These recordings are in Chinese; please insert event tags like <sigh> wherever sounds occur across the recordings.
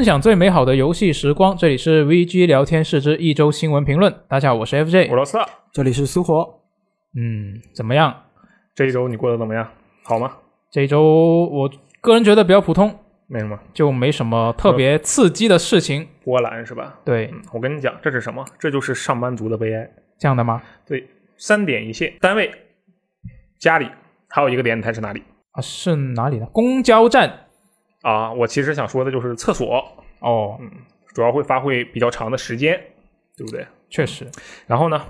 分享最美好的游戏时光。这里是 VG 聊天室之一周新闻评论。大家好，我是 FJ，我罗斯特。这里是苏活。嗯，怎么样？这一周你过得怎么样？好吗？这一周我个人觉得比较普通，没什么，就没什么特别刺激的事情。波澜是吧？对，嗯，我跟你讲，这是什么？这就是上班族的悲哀。这样的吗？对，三点一线，单位、家里，还有一个点，你猜是哪里？啊，是哪里呢？公交站。啊，我其实想说的就是厕所哦，嗯，主要会发挥比较长的时间，对不对？确实。然后呢，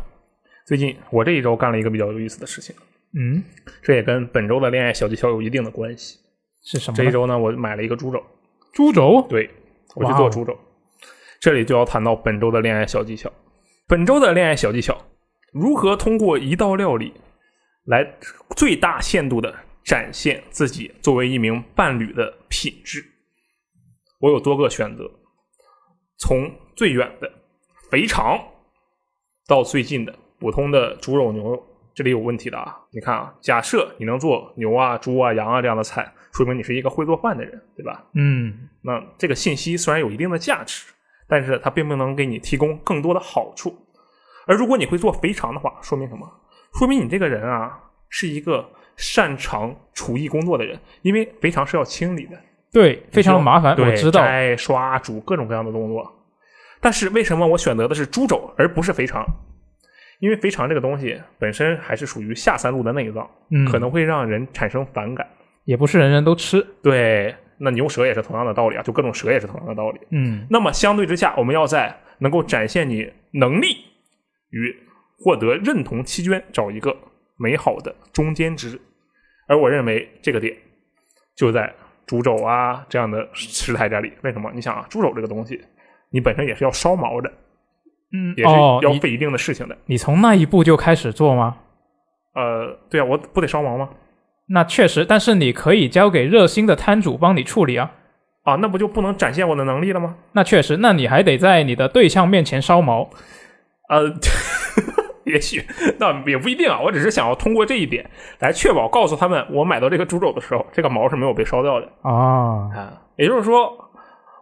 最近我这一周干了一个比较有意思的事情，嗯，这也跟本周的恋爱小技巧有一定的关系。是什么？这一周呢，我买了一个猪肘。猪肘？对，我去做猪肘。这里就要谈到本周的恋爱小技巧。本周的恋爱小技巧，如何通过一道料理来最大限度的。展现自己作为一名伴侣的品质。我有多个选择，从最远的肥肠到最近的普通的猪肉、牛肉，这里有问题的啊！你看啊，假设你能做牛啊、猪啊、羊啊这样的菜，说明你是一个会做饭的人，对吧？嗯，那这个信息虽然有一定的价值，但是它并不能给你提供更多的好处。而如果你会做肥肠的话，说明什么？说明你这个人啊，是一个。擅长厨艺工作的人，因为肥肠是要清理的，对，非常麻烦。我知道，摘、刷、煮各种各样的动作。但是为什么我选择的是猪肘而不是肥肠？因为肥肠这个东西本身还是属于下三路的内脏，嗯，可能会让人产生反感，也不是人人都吃。对，那牛舌也是同样的道理啊，就各种舌也是同样的道理。嗯，那么相对之下，我们要在能够展现你能力与获得认同期间找一个美好的中间值。而我认为这个点就在猪肘啊这样的食材这里。为什么？你想啊，猪肘这个东西，你本身也是要烧毛的，嗯，也是要费一定的事情的。你从那一步就开始做吗？呃，对啊，我不得烧毛吗？那确实，但是你可以交给热心的摊主帮你处理啊。啊，那不就不能展现我的能力了吗？那确实，那你还得在你的对象面前烧毛。呃。<laughs> 也许那也不一定啊，我只是想要通过这一点来确保告诉他们，我买到这个猪肘的时候，这个毛是没有被烧掉的啊。啊，也就是说，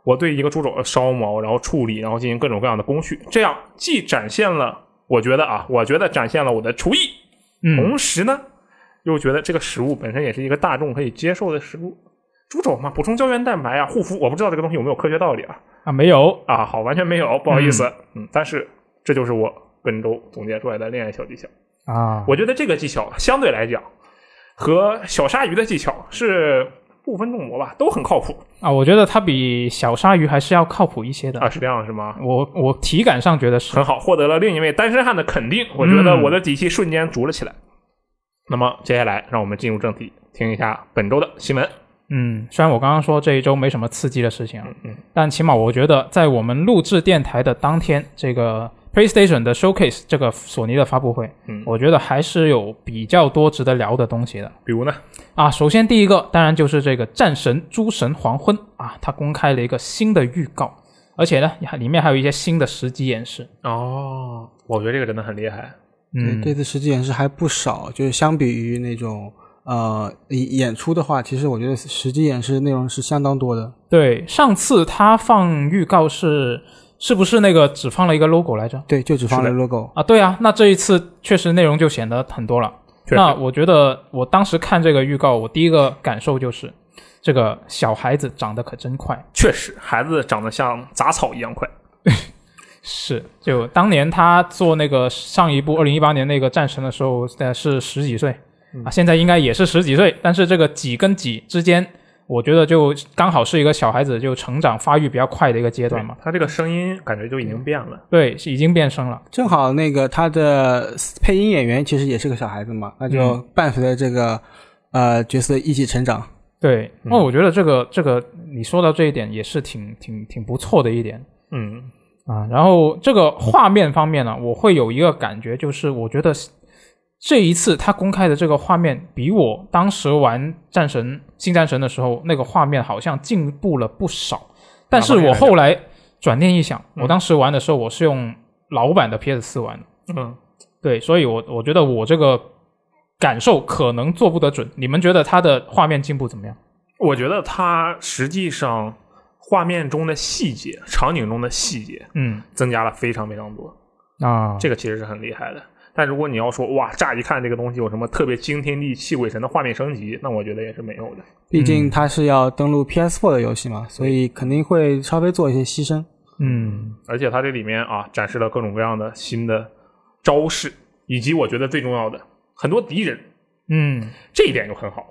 我对一个猪肘的烧毛，然后处理，然后进行各种各样的工序，这样既展现了我觉得啊，我觉得展现了我的厨艺，同时呢，又觉得这个食物本身也是一个大众可以接受的食物。猪肘嘛，补充胶原蛋白啊，护肤，我不知道这个东西有没有科学道理啊？啊，没有啊，好，完全没有，不好意思，嗯，但是这就是我。本周总结出来的恋爱小技巧啊，我觉得这个技巧相对来讲和小鲨鱼的技巧是不分众魔吧，都很靠谱啊。我觉得它比小鲨鱼还是要靠谱一些的啊，是这样是吗？我我体感上觉得是很好，获得了另一位单身汉的肯定，我觉得我的底气瞬间足了起来。那么接下来让我们进入正题，听一下本周的新闻。嗯，虽然我刚刚说这一周没什么刺激的事情，嗯嗯，但起码我觉得在我们录制电台的当天，这个。PlayStation 的 Showcase 这个索尼的发布会，嗯，我觉得还是有比较多值得聊的东西的。比如呢？啊，首先第一个当然就是这个《战神：诸神黄昏》啊，它公开了一个新的预告，而且呢，里面还有一些新的实际演示。哦，我觉得这个真的很厉害。嗯，这次实际演示还不少，就是相比于那种呃演出的话，其实我觉得实际演示内容是相当多的。对，上次他放预告是。是不是那个只放了一个 logo 来着？对，就只放了 logo 啊。对啊，那这一次确实内容就显得很多了。那我觉得我当时看这个预告，我第一个感受就是，这个小孩子长得可真快。确实，孩子长得像杂草一样快。<laughs> 是，就当年他做那个上一部二零一八年那个战神的时候，呃，是十几岁啊，现在应该也是十几岁，但是这个几跟几之间。我觉得就刚好是一个小孩子就成长发育比较快的一个阶段嘛。他这个声音感觉就已经变了。对，已经变声了。正好那个他的配音演员其实也是个小孩子嘛，那就伴随着这个呃角色一起成长。对，那我觉得这个这个你说到这一点也是挺挺挺不错的一点。嗯啊，然后这个画面方面呢，我会有一个感觉，就是我觉得。这一次他公开的这个画面，比我当时玩战神新战神的时候那个画面好像进步了不少。但是我后来转念一想，我当时玩的时候我是用老版的 PS 四玩的，嗯，对，所以我我觉得我这个感受可能做不得准。你们觉得它的画面进步怎么样？我觉得它实际上画面中的细节、场景中的细节嗯增加了非常非常多，啊，这个其实是很厉害的。但如果你要说哇，乍一看这个东西有什么特别惊天地泣鬼神的画面升级，那我觉得也是没有的。毕竟它是要登录 PS4 的游戏嘛，所以肯定会稍微做一些牺牲。嗯而且它这里面啊，展示了各种各样的新的招式，以及我觉得最重要的很多敌人，嗯这一点就很好。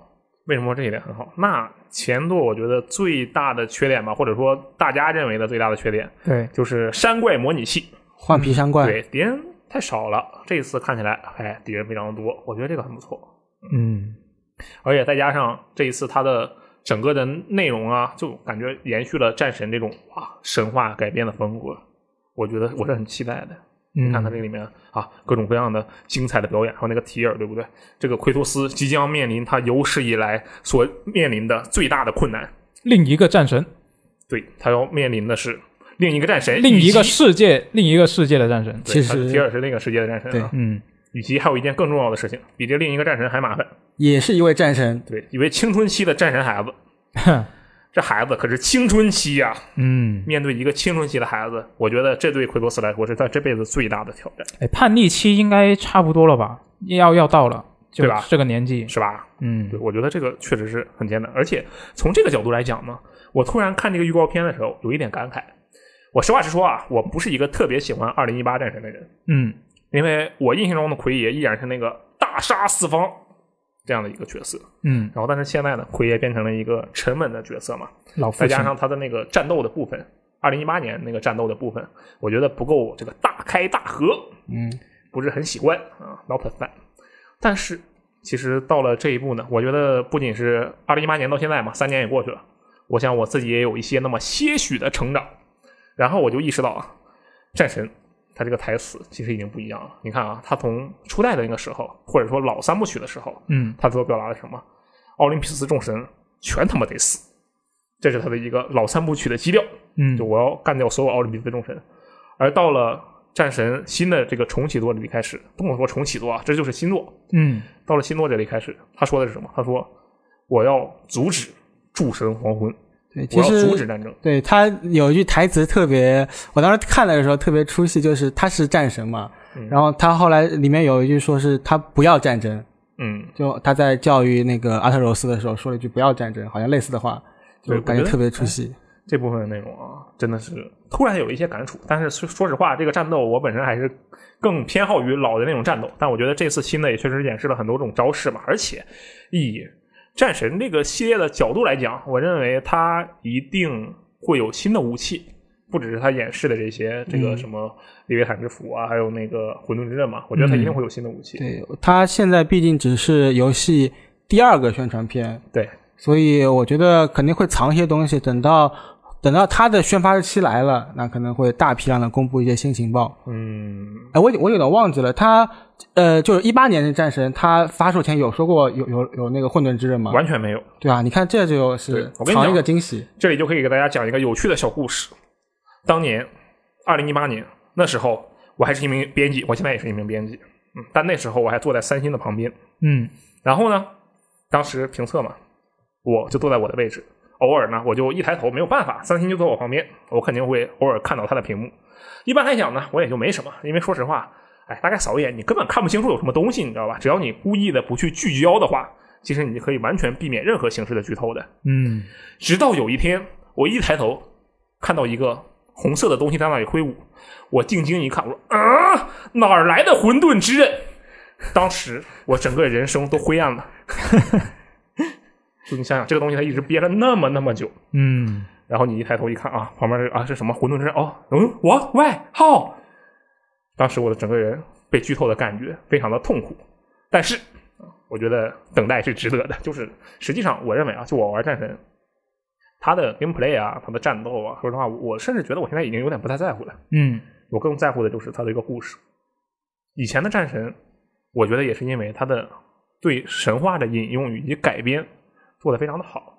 为什么说这一点很好？那前作我觉得最大的缺点吧，或者说大家认为的最大的缺点，对，就是山怪模拟器，换皮山怪，对敌人太少了。这一次看起来，哎，敌人非常的多，我觉得这个很不错。嗯而且再加上这一次它的整个的内容啊，就感觉延续了战神这种哇神话改编的风格，我觉得我是很期待的。你看它嗯这里面啊，各种各样的精彩的表演，还有那个提尔，对不对？这个奎托斯即将面临他有史以来所面临的最大的困难，另一个战神，对他要面临的是另一个战神，另一个世界，另一个世界的战神。其实他提尔是另一个世界的战神、啊，嗯与其还有一件更重要的事情，比这另一个战神还麻烦，也是一位战神。对，一位青春期的战神孩子，<laughs> 这孩子可是青春期呀、嗯，面对一个青春期的孩子，我觉得这对奎托斯来说是他这辈子最大的挑战，哎，叛逆期应该差不多了吧？要要到了，对吧？这个年纪，是吧？嗯。对，我觉得这个确实是很艰难，而且从这个角度来讲呢，我突然看这个预告片的时候有一点感慨。我实话实说啊，我不是一个特别喜欢二零一八战神的人，嗯因为我印象中的奎爷依然是那个大杀四方这样的一个角色，嗯，然后但是现在呢，奎爷变成了一个沉稳的角色嘛，老再加上他的那个战斗的部分，二零一八年那个战斗的部分，我觉得不够这个大开大合，嗯，不是很喜欢啊，not fan。但是其实到了这一步呢，我觉得不仅是二零一八年到现在嘛，三年也过去了，我想我自己也有一些那么些许的成长。然后我就意识到啊，战神他这个台词其实已经不一样了。你看啊，他从初代的那个时候，或者说老三部曲的时候，嗯他所表达的什么？奥林匹斯众神全他妈得死，这是他的一个老三部曲的基调。嗯就我要干掉所有奥林匹斯众神。而到了战神新的这个重启作这里开始，不能说重启作啊，这就是新作。嗯到了新作这里开始，他说的是什么？他说我要阻止诸神黄昏，对，其实阻止实战争。对他有一句台词特别，我当时看的时候特别出戏，就是他是战神嘛，嗯然后他后来里面有一句说是他不要战争，嗯，就他在教育那个阿特柔斯的时候说了一句不要战争，好像类似的话，对就感觉特别出戏。这部分的内容啊，真的是突然有了一些感触。但是说说实话，这个战斗我本身还是更偏好于老的那种战斗。但我觉得这次新的也确实演示了很多种招式嘛，而且以战神这个系列的角度来讲，我认为它一定会有新的武器，不只是它演示的这些这个嗯。什么利维坦之斧啊，还有那个混沌之刃嘛，我觉得它一定会有新的武器。对它现在毕竟只是游戏第二个宣传片，对，所以我觉得肯定会藏一些东西，等到等到它的宣发日期来了，那可能会大批量的公布一些新情报。嗯，哎，我我有点忘记了，他呃，就是一八年的战神，他发售前有说过有有有那个混沌之刃吗？完全没有。对啊，你看这就是我跟你一个惊喜。这里就可以给大家讲一个有趣的小故事。当年，二零一八年那时候，我还是一名编辑，我现在也是一名编辑，嗯，但那时候我还坐在三星的旁边。嗯然后呢，当时评测嘛，我就坐在我的位置，偶尔呢，我就一抬头，没有办法，三星就坐我旁边，我肯定会偶尔看到它的屏幕。一般来讲呢，我也就没什么，因为说实话，哎，大概扫一眼，你根本看不清楚有什么东西，你知道吧？只要你故意的不去聚焦的话，其实你可以完全避免任何形式的剧透的。嗯直到有一天，我一抬头看到一个红色的东西在那里挥舞，我定睛一看，我说啊，哪儿来的混沌之刃？当时我整个人生都灰暗了。<laughs> 就你想想，这个东西它一直憋了那么那么久，嗯然后你一抬头一看啊，旁边这啊是什么混沌之刃？哦，嗯，我喂好。当时我的整个人被剧透的感觉非常的痛苦，但是我觉得等待是值得的。就是实际上，我认为啊，就我玩战神，他的 gameplay 啊，他的战斗啊，说实话，我甚至觉得我现在已经有点不太在乎了。嗯我更在乎的就是他的一个故事。以前的战神，我觉得也是因为他的对神话的引用以及改编做得非常的好，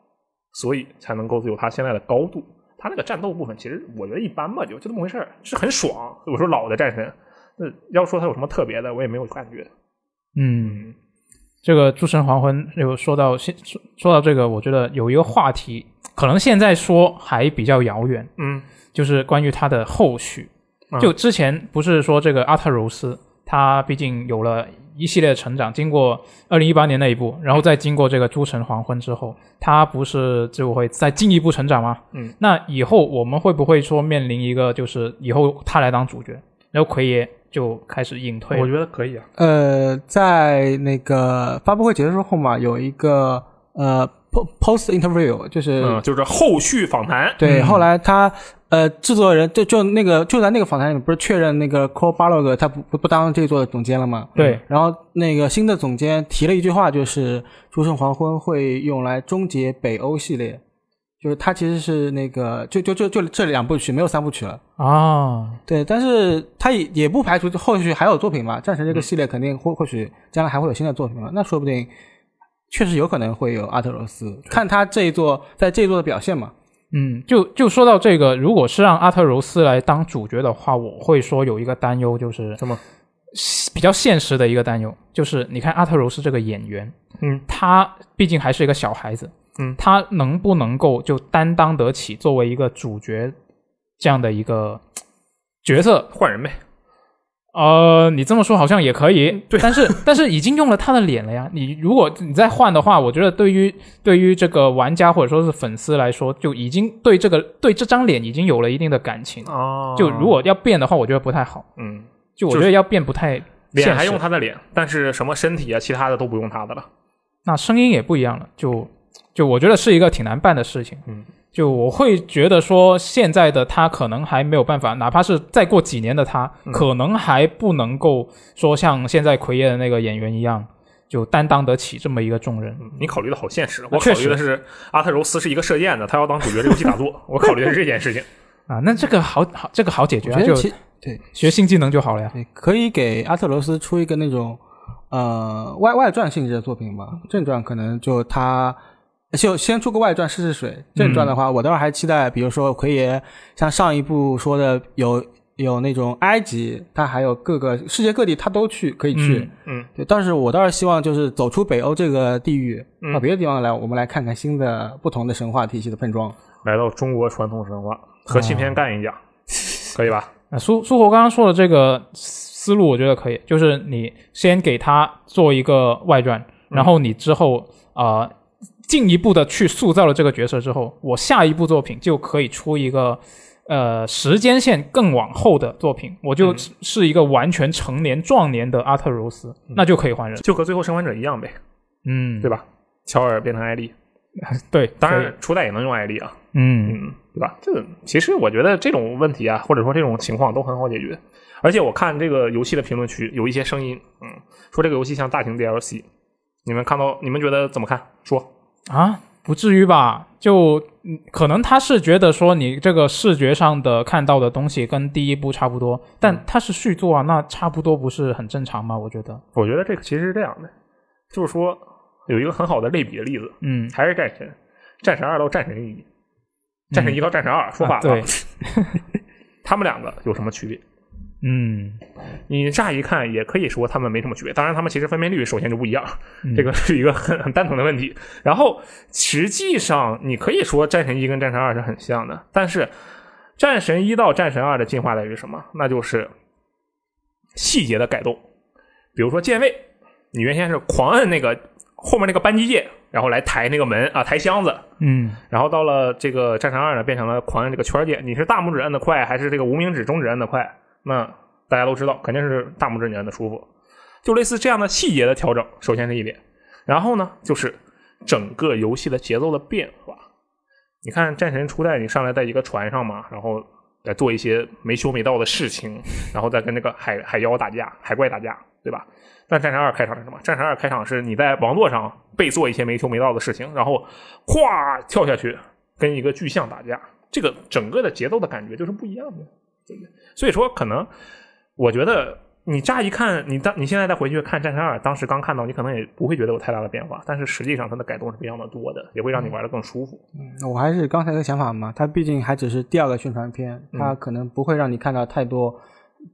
所以才能够有它现在的高度。它那个战斗部分其实我觉得一般吧，就就这么回事儿，是很爽。我说老的战神，那要说它有什么特别的，我也没有感觉。嗯，这个《诸神黄昏》又说到现说说到这个，我觉得有一个话题，可能现在说还比较遥远，嗯就是关于它的后续。嗯就之前不是说这个阿特柔斯，他毕竟有了一系列成长，经过二零一八年那一步，然后再经过这个《诸神黄昏》之后，他不是就会再进一步成长吗？嗯，那以后我们会不会说面临一个就是以后他来当主角，然后奎爷就开始隐退？我觉得可以啊。呃，在那个发布会结束后嘛，有一个呃 post interview，就是、嗯，就是后续访谈。对，嗯后来他呃制作人就就那个就在那个访谈里面不是确认那个 Cole Barlog 他不不不当这一座的总监了吗？对，然后那个新的总监提了一句话，就是《诸神黄昏》会用来终结北欧系列，就是他其实是那个就就就就这两部曲没有三部曲了。啊，对，但是他也也不排除后续还有作品嘛，战神这个系列肯定或或许将来还会有新的作品了，那说不定确实有可能会有阿特柔斯，看他这一座在这一座的表现嘛。嗯，就就说到这个，如果是让阿特柔斯来当主角的话，我会说有一个担忧，就是什么？比较现实的一个担忧，就是你看阿特柔斯这个演员，嗯，他毕竟还是一个小孩子，嗯他能不能够就担当得起作为一个主角这样的一个角色？换人呗。呃，你这么说好像也可以，对但是但是已经用了他的脸了呀。你如果你再换的话，我觉得对于对于这个玩家或者说是粉丝来说，就已经对这个对这张脸已经有了一定的感情。哦就如果要变的话，我觉得不太好。嗯，就我觉得要变不太脸还用他的脸，但是什么身体啊，其他的都不用他的了。那声音也不一样了，就就我觉得是一个挺难办的事情。嗯，就我会觉得说，现在的他可能还没有办法，哪怕是再过几年的他，嗯可能还不能够说像现在奎爷的那个演员一样，就担当得起这么一个重任。嗯你考虑的好现实，我考虑的是阿特柔斯是一个射箭的，他要当主角这游戏打坐，我考虑的是这件事情。<laughs> 啊，那这个好好，这个好解决啊，就对学新技能就好了呀。可以给阿特柔斯出一个那种呃外外传性质的作品吧，正传可能就他。就先出个外传试试水，正传的话，我倒是还期待，比如说奎爷像上一部说的有有那种埃及，他还有各个世界各地他都去可以去，嗯对，但是我倒是希望就是走出北欧这个地域，嗯到别的地方来，我们来看看新的不同的神话体系的碰撞。来到中国传统神话，和新片干一架，可以吧？啊，<laughs> 苏苏活刚刚说的这个思路，我觉得可以，就是你先给他做一个外传，然后你之后啊、呃进一步的去塑造了这个角色之后，我下一部作品就可以出一个呃时间线更往后的作品，我就嗯。是一个完全成年壮年的阿特柔斯，那就可以换人。就和最后生还者一样呗，嗯，对吧？乔尔变成艾丽，<laughs> 对，当然初代也能用艾丽啊，嗯。嗯，对吧？这个其实我觉得这种问题啊，或者说这种情况都很好解决。而且我看这个游戏的评论区有一些声音，嗯，说这个游戏像大型 DLC，你们看到你们觉得怎么看？说，啊，不至于吧？就嗯可能他是觉得说你这个视觉上的看到的东西跟第一部差不多，但它是续作啊，那差不多不是很正常吗？我觉得，我觉得这个其实是这样的，就是说有一个很好的类比的例子，嗯，还是战神，战神二到战神一，战神一到战神二，说反了，<laughs> 他们两个有什么区别？嗯，你乍一看也可以说他们没什么区别，当然他们其实分辨率首先就不一样，嗯 <laughs> 这个是一个很很单纯的问题。然后实际上你可以说战神一跟战神二是很像的，但是战神一到战神二的进化在于什么？那就是细节的改动，比如说键位，你原先是狂摁那个后面那个扳机键，然后来抬那个门啊，抬箱子，嗯，然后到了这个战神二呢，变成了狂摁这个圈键。你是大拇指摁的快，还是这个无名指、中指摁的快？那大家都知道，肯定是大拇指你摁的舒服。就类似这样的细节的调整，首先是一点。然后呢，就是整个游戏的节奏的变化。你看战神初代，你上来在一个船上嘛，然后来做一些没羞没臊的事情，然后再跟那个海海妖打架、海怪打架，对吧？但战神二开场是什么？战神二开场是你在网络上被做一些没羞没臊的事情，然后咵跳下去跟一个巨象打架，这个整个的节奏的感觉就是不一样的，所以说，可能我觉得你乍一看，你当你现在再回去看战神二，当时刚看到，你可能也不会觉得有太大的变化，但是实际上它的改动是非常的多的，也会让你玩的更舒服。嗯我还是刚才的想法嘛，它毕竟还只是第二个宣传片，嗯它可能不会让你看到太多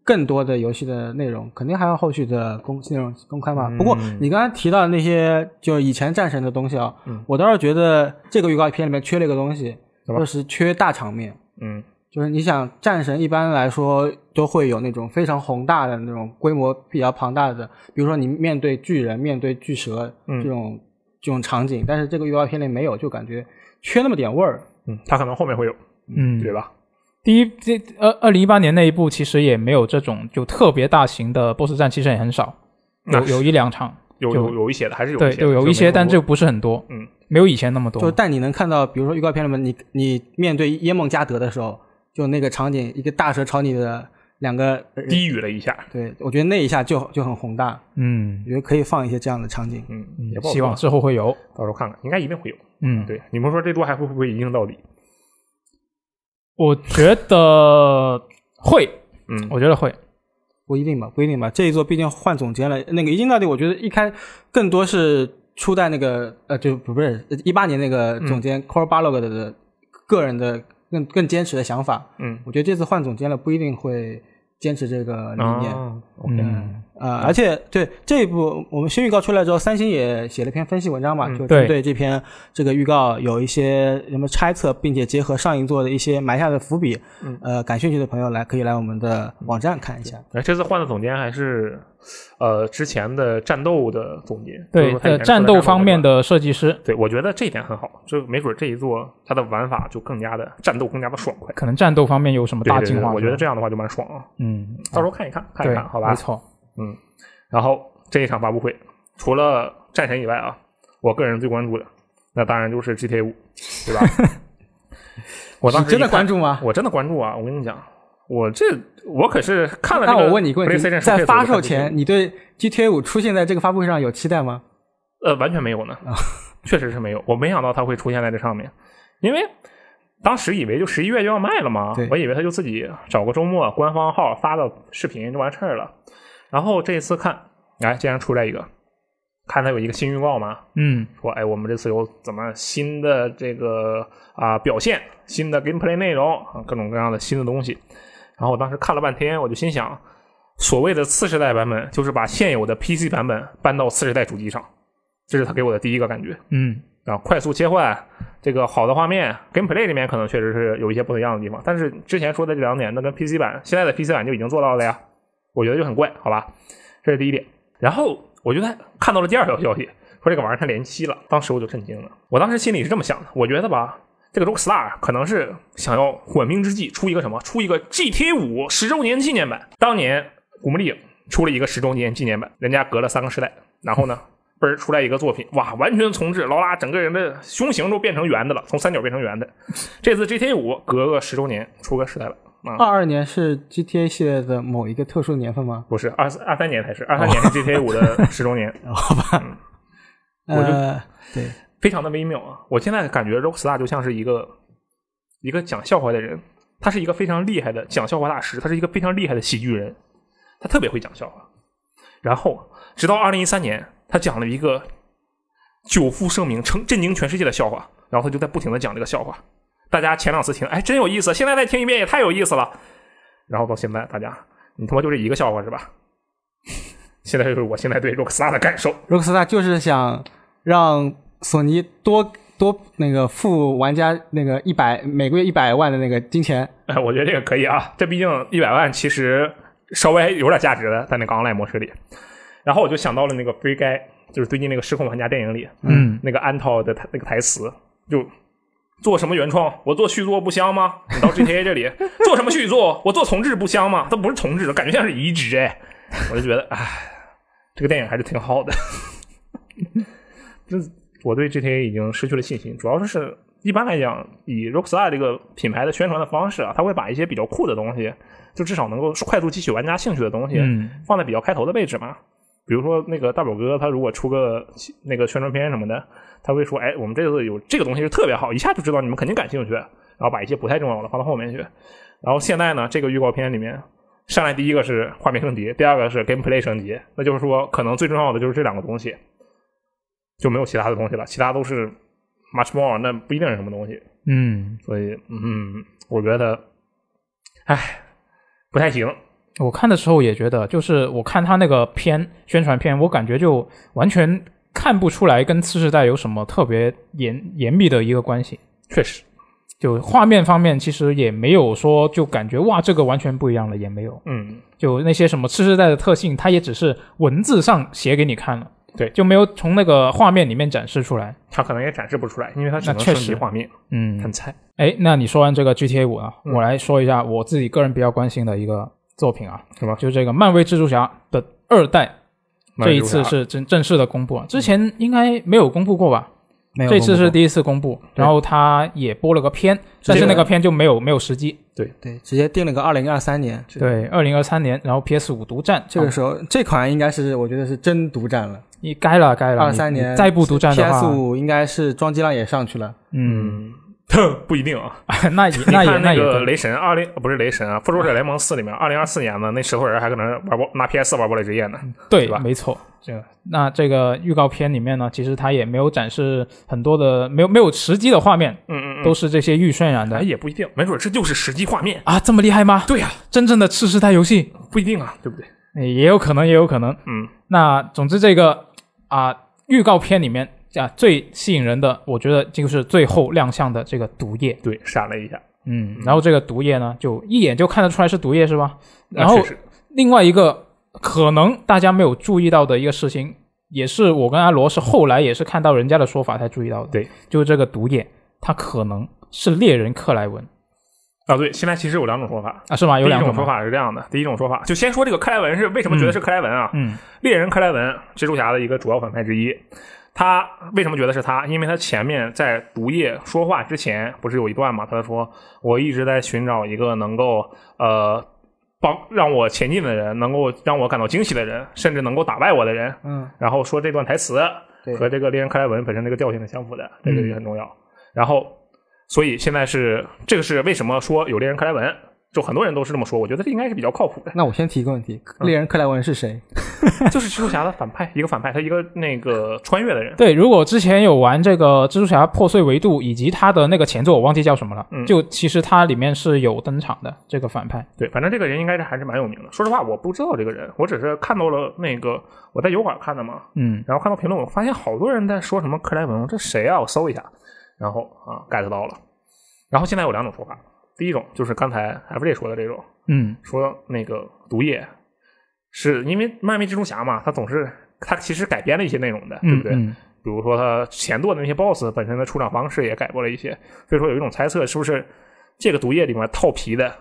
更多的游戏的内容，肯定还要后续的公内容公开嘛。嗯不过你刚才提到的那些就以前战神的东西啊，嗯我倒是觉得这个预告片里面缺了一个东西，就是缺大场面。嗯就是你想战神一般来说都会有那种非常宏大的那种规模比较庞大的，比如说你面对巨人、面对巨蛇嗯这种、这种场景，但是这个预告片里没有，就感觉缺那么点味儿。嗯，他可能后面会有，嗯，对吧？第一，这二二零一八年那一部其实也没有这种就特别大型的 BOSS 战，其实也很少，有有一两场，有有有一些的，还是有对，一些的，就有一些，但就就不是很多，嗯，没有以前那么多。就但你能看到，比如说预告片里面，你你面对耶梦加德的时候，就那个场景，一个大蛇朝你的两个人，低语了一下，对我觉得那一下就就很宏大，嗯我，觉得可以放一些这样的场景。嗯，嗯也不希望之后会有。到时候看看，应该一定会有。嗯，对，你们说这多还会不会一镜到底？我觉得会，嗯，我觉得会。不一定吧，不一定吧。这一座毕竟换总监了，那个一镜到底，我觉得一开更多是初代那个呃，就不不是一八年那个总监 Core Balog 的的个人的更更坚持的想法。嗯，我觉得这次换总监了，不一定会坚持这个理念。嗯，呃，而且对这一部我们新预告出来之后，三星也写了一篇分析文章嘛，嗯就对针对这篇这个预告有一些什么猜测，并且结合上一座的一些埋下的伏笔。嗯呃，感兴趣的朋友来可以来我们的网站看一下。哎，这次换的总监还是呃之前的战斗的总监，就是对战斗方面的。设计师，对，我觉得这一点很好，就没准这一座它的玩法就更加的战斗更加的爽快。可能战斗方面有什么对对对大进化？我觉得这样的话就蛮爽啊。嗯，到时候看一看，看一看，好吧没？错。然后这一场发布会，除了战神以外啊，我个人最关注的，那当然就是 GTA 五，对吧？<laughs> 我当时你真的关注吗？我真的关注啊！我跟你讲，我这我可是看了、这那。我问你一个问题在发售前，你对 GTA 五出现在这个发布会上有期待吗？呃，完全没有呢，确实是没有。我没想到它会出现在这上面，因为当时以为就十一月就要卖了嘛，我以为他就自己找个周末官方号发个视频就完事儿了。然后这一次看，哎，竟然出来一个，看它有一个新预告嘛，嗯说哎，我们这次有怎么新的这个啊、表现，新的 gameplay 内容，啊各种各样的新的东西。然后我当时看了半天，我就心想，所谓的次世代版本，就是把现有的 PC 版本搬到次世代主机上，这是他给我的第一个感觉。嗯啊，快速切换，这个好的画面，gameplay 里面可能确实是有一些不一样的地方，但是之前说的这两点，那跟 PC 版现在的 PC 版就已经做到了呀，我觉得就很怪，好吧，这是第一点。然后我就在看到了第二条消息，说这个玩意儿它连期了，当时我就震惊了。我当时心里是这么想的，我觉得吧，这个 Rockstar 可能是想要缓兵之计，出一个什么，出一个 GT 五十周年纪念版。当年古墓丽影出了一个十周年纪念版，人家隔了三个时代，然后呢？嘣儿出来一个作品，哇，完全重置，劳拉整个人的胸型都变成圆的了，从三角变成圆的。这次 GT 五隔个十周年出个时代了啊，二二年是 GTA 系列的某一个特殊的年份吗？不是二二三年才是，二三年是 GTA 五的十周年，<laughs> 好吧，我就呃，对，非常的微妙啊！我现在感觉 Rockstar 就像是一个一个讲笑话的人，他是一个非常厉害的讲笑话大师，他是一个非常厉害的喜剧人，他特别会讲笑话。然后直到二零一三年，他讲了一个久负盛名、成震惊全世界的笑话，然后他就在不停的讲这个笑话。大家前两次听，哎，真有意思，现在再听一遍也太有意思了。然后到现在，大家你他妈就这一个笑话是吧？现在就是我现在对 Rockstar 的感受。Rockstar 就是想让索尼多多那个付玩家那个一百每个月一百万的那个金钱，哎，我觉得这个可以啊，这毕竟一百万其实稍微有点价值的，在那个 online 模式里。然后我就想到了那个《Free Guy》，就是最近那个《失控玩家》电影里，嗯那个安涛的那个台词，就做什么原创，我做续作不香吗？你到 GTA 这里做什么续作，我做重置不香吗？它不是重置，感觉像是移植哎，我就觉得，哎，这个电影还是挺好的。这我对 GTA 已经失去了信心，主要是一般来讲，以 Rockstar 这个品牌的宣传的方式啊，他会把一些比较酷的东西，就至少能够快速激起玩家兴趣的东西，嗯放在比较开头的位置嘛。比如说那个大表哥，他如果出个那个宣传片什么的，他会说：“哎，我们这次有这个东西是特别好，一下就知道你们肯定感兴趣。”然后把一些不太重要的放到后面去。然后现在呢，这个预告片里面上来第一个是画面升级，第二个是 gameplay 升级，那就是说可能最重要的就是这两个东西，就没有其他的东西了，其他都是 much more，那不一定是什么东西。嗯所以，嗯，我觉得，唉，不太行。我看的时候也觉得，就是我看他那个片宣传片，我感觉就完全看不出来跟次世代有什么特别严严密的一个关系。确实，就画面方面，其实也没有说就感觉哇，这个完全不一样了，也没有。嗯，就那些什么次世代的特性，它也只是文字上写给你看了，对。就没有从那个画面里面展示出来。它可能也展示不出来，因为它只能那确实。升级画面，嗯，很菜。哎，那你说完这个 GTA 五啊，嗯。我来说一下我自己个人比较关心的一个作品啊，什么？就是这个漫威蜘蛛侠的二代，这一次是正正式的公布啊，之前应该没有公布过吧？没有这次是第一次公布，然后他也播了个片，但是那个片就没有没有时机。对对，直接定了个二零二三年。对，二零二三年，然后 PS 五独占，这个时候，这款应该是我觉得是真独占了。你该了该了，你二三年再不独占的话 PS 话，五应该是装机量也上去了。嗯，嗯，<laughs> 不一定啊。<laughs> 那也你那也那也雷神二零不是雷神啊，复仇者联盟四里面，二零二四年呢，那石头人还可能玩过拿 PS 玩堡垒之夜呢。对吧没错。这个那这个预告片里面呢，其实它也没有展示很多的，没有没有实际的画面，嗯嗯嗯，都是这些预渲染的哎也不一定，没准这就是实际画面。啊，这么厉害吗？<laughs> 对呀、真正的次世代游戏不一定啊，对不对？也有可能，也有可能。嗯，那总之这个啊，预告片里面啊最吸引人的，我觉得就是最后亮相的这个毒液。对，闪了一下。嗯，然后这个毒液呢，就一眼就看得出来是毒液，是吧？然后另外一个可能大家没有注意到的一个事情，也是我跟阿罗是后来也是看到人家的说法才注意到的。对，就是这个毒液，它可能是猎人克莱文啊，对，现在其实有两种说法。啊，是吗？有两种说法是这样的，第一种说法就先说这个克莱文是为什么觉得是克莱文啊？嗯猎人克莱文，蜘蛛侠的一个主要反派之一。他为什么觉得是他？因为他前面在毒液说话之前，不是有一段嘛？他说：“我一直在寻找一个能够呃帮让我前进的人，能够让我感到惊喜的人，甚至能够打败我的人。嗯，”然后说这段台词对和这个猎人克莱文本身这个调性是相符的，这个也很重要。然后，所以现在是这个是为什么说有猎人克莱文？就很多人都是这么说，我觉得这应该是比较靠谱的。那我先提一个问题：嗯猎人克莱文是谁？<laughs> 就是蜘蛛侠的反派，一个反派，他一个那个穿越的人。对，如果之前有玩这个蜘蛛侠破碎维度以及他的那个前作，我忘记叫什么了，嗯就其实它里面是有登场的这个反派。对，反正这个人应该是还是蛮有名的。说实话，我不知道这个人，我只是看到了那个我在油管看的嘛，嗯然后看到评论，我发现好多人在说什么克莱文，这谁啊？我搜一下，然后啊 get 到了。然后现在有两种说法，第一种就是刚才 FJ 说的这种，嗯。说那个毒液是因为漫威蜘蛛侠嘛，他总是他其实改编了一些内容的，对不对？嗯。嗯比如说他前作的那些 BOSS 本身的出场方式也改过了一些，所以说有一种猜测，是不是这个毒液里面套皮的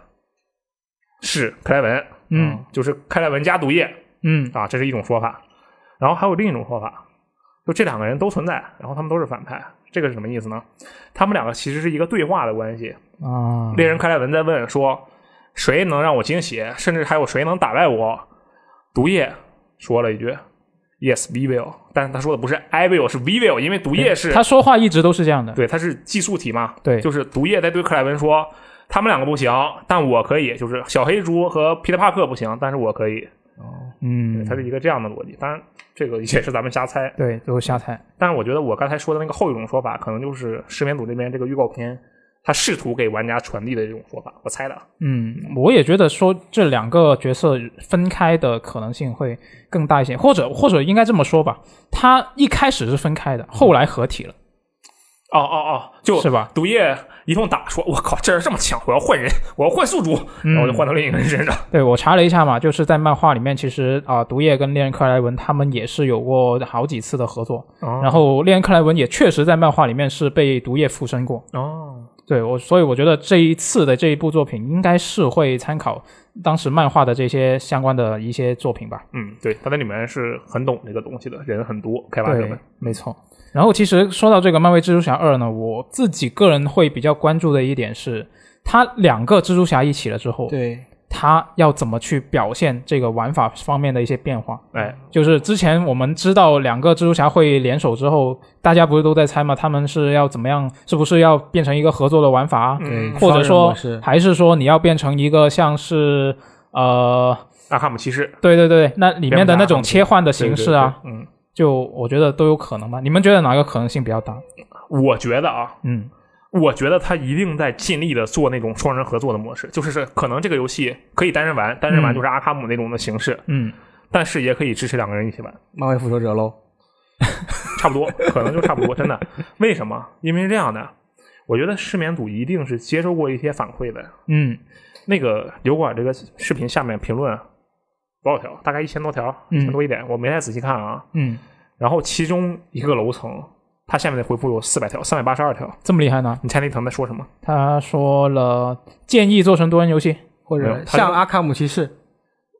是克莱文，嗯。就是克莱文加毒液嗯。啊，这是一种说法。然后还有另一种说法，就这两个人都存在，然后他们都是反派，这个是什么意思呢？他们两个其实是一个对话的关系。啊，猎人克莱文在问说，谁能让我惊喜，甚至还有谁能打败我？毒液说了一句 “Yes, we will”，但是他说的不是 “I will”，是 “we will”，因为毒液是他说话一直都是这样的。对，他是寄宿体嘛。对就是毒液在对克莱文说，他们两个不行，但我可以。就是小黑猪和皮特帕克不行，但是我可以。嗯，它是一个这样的逻辑。当然，这个也是咱们瞎猜。对，都是瞎猜。但是我觉得我刚才说的那个后一种说法，可能就是失眠组这边这个预告片，他试图给玩家传递的这种说法。我猜的。嗯，我也觉得说这两个角色分开的可能性会更大一些，或者或者应该这么说吧，他一开始是分开的，后来合体了，哦哦哦，就是吧？毒液一通打，说我靠，这人这么强，我要换人，<laughs> 我要换宿主，然后我就换到另一个人身上。对我查了一下嘛，就是在漫画里面，其实啊、毒液跟猎人克莱文他们也是有过好几次的合作，哦然后猎人克莱文也确实在漫画里面是被毒液附身过。哦，对我，所以我觉得这一次的这一部作品应该是会参考当时漫画的这些相关的一些作品吧。嗯，对，他在里面是很懂这个东西的，人很多，开发者们。，没错。然后其实说到这个漫威蜘蛛侠二呢，我自己个人会比较关注的一点是，它两个蜘蛛侠一起了之后，对，它要怎么去表现这个玩法方面的一些变化。哎，就是之前我们知道两个蜘蛛侠会联手之后，大家不是都在猜吗？他们是要怎么样？是不是要变成一个合作的玩法啊？嗯或者说还是说你要变成一个像是呃，阿卡姆骑士对对对，那里面的那种切换的形式啊，，对对对嗯，就我觉得都有可能吧。你们觉得哪个可能性比较大？我觉得啊，嗯我觉得他一定在尽力的做那种双人合作的模式，就是是可能这个游戏可以单人玩，单人玩嗯就是阿卡姆那种的形式，嗯但是也可以支持两个人一起玩，漫威复仇者喽，<laughs> 差不多，可能就差不多，真的。为什么？因为是这样的，我觉得失眠组一定是接收过一些反馈的。嗯那个油管这个视频下面评论多少条？大概一千多条，嗯一千多一点，我没太仔细看啊。嗯，然后其中一个楼层，它下面的回复有四百条，三百八十二条。这么厉害呢？你猜那层在说什么？他说了建议做成多人游戏。或者有他像阿卡姆骑士，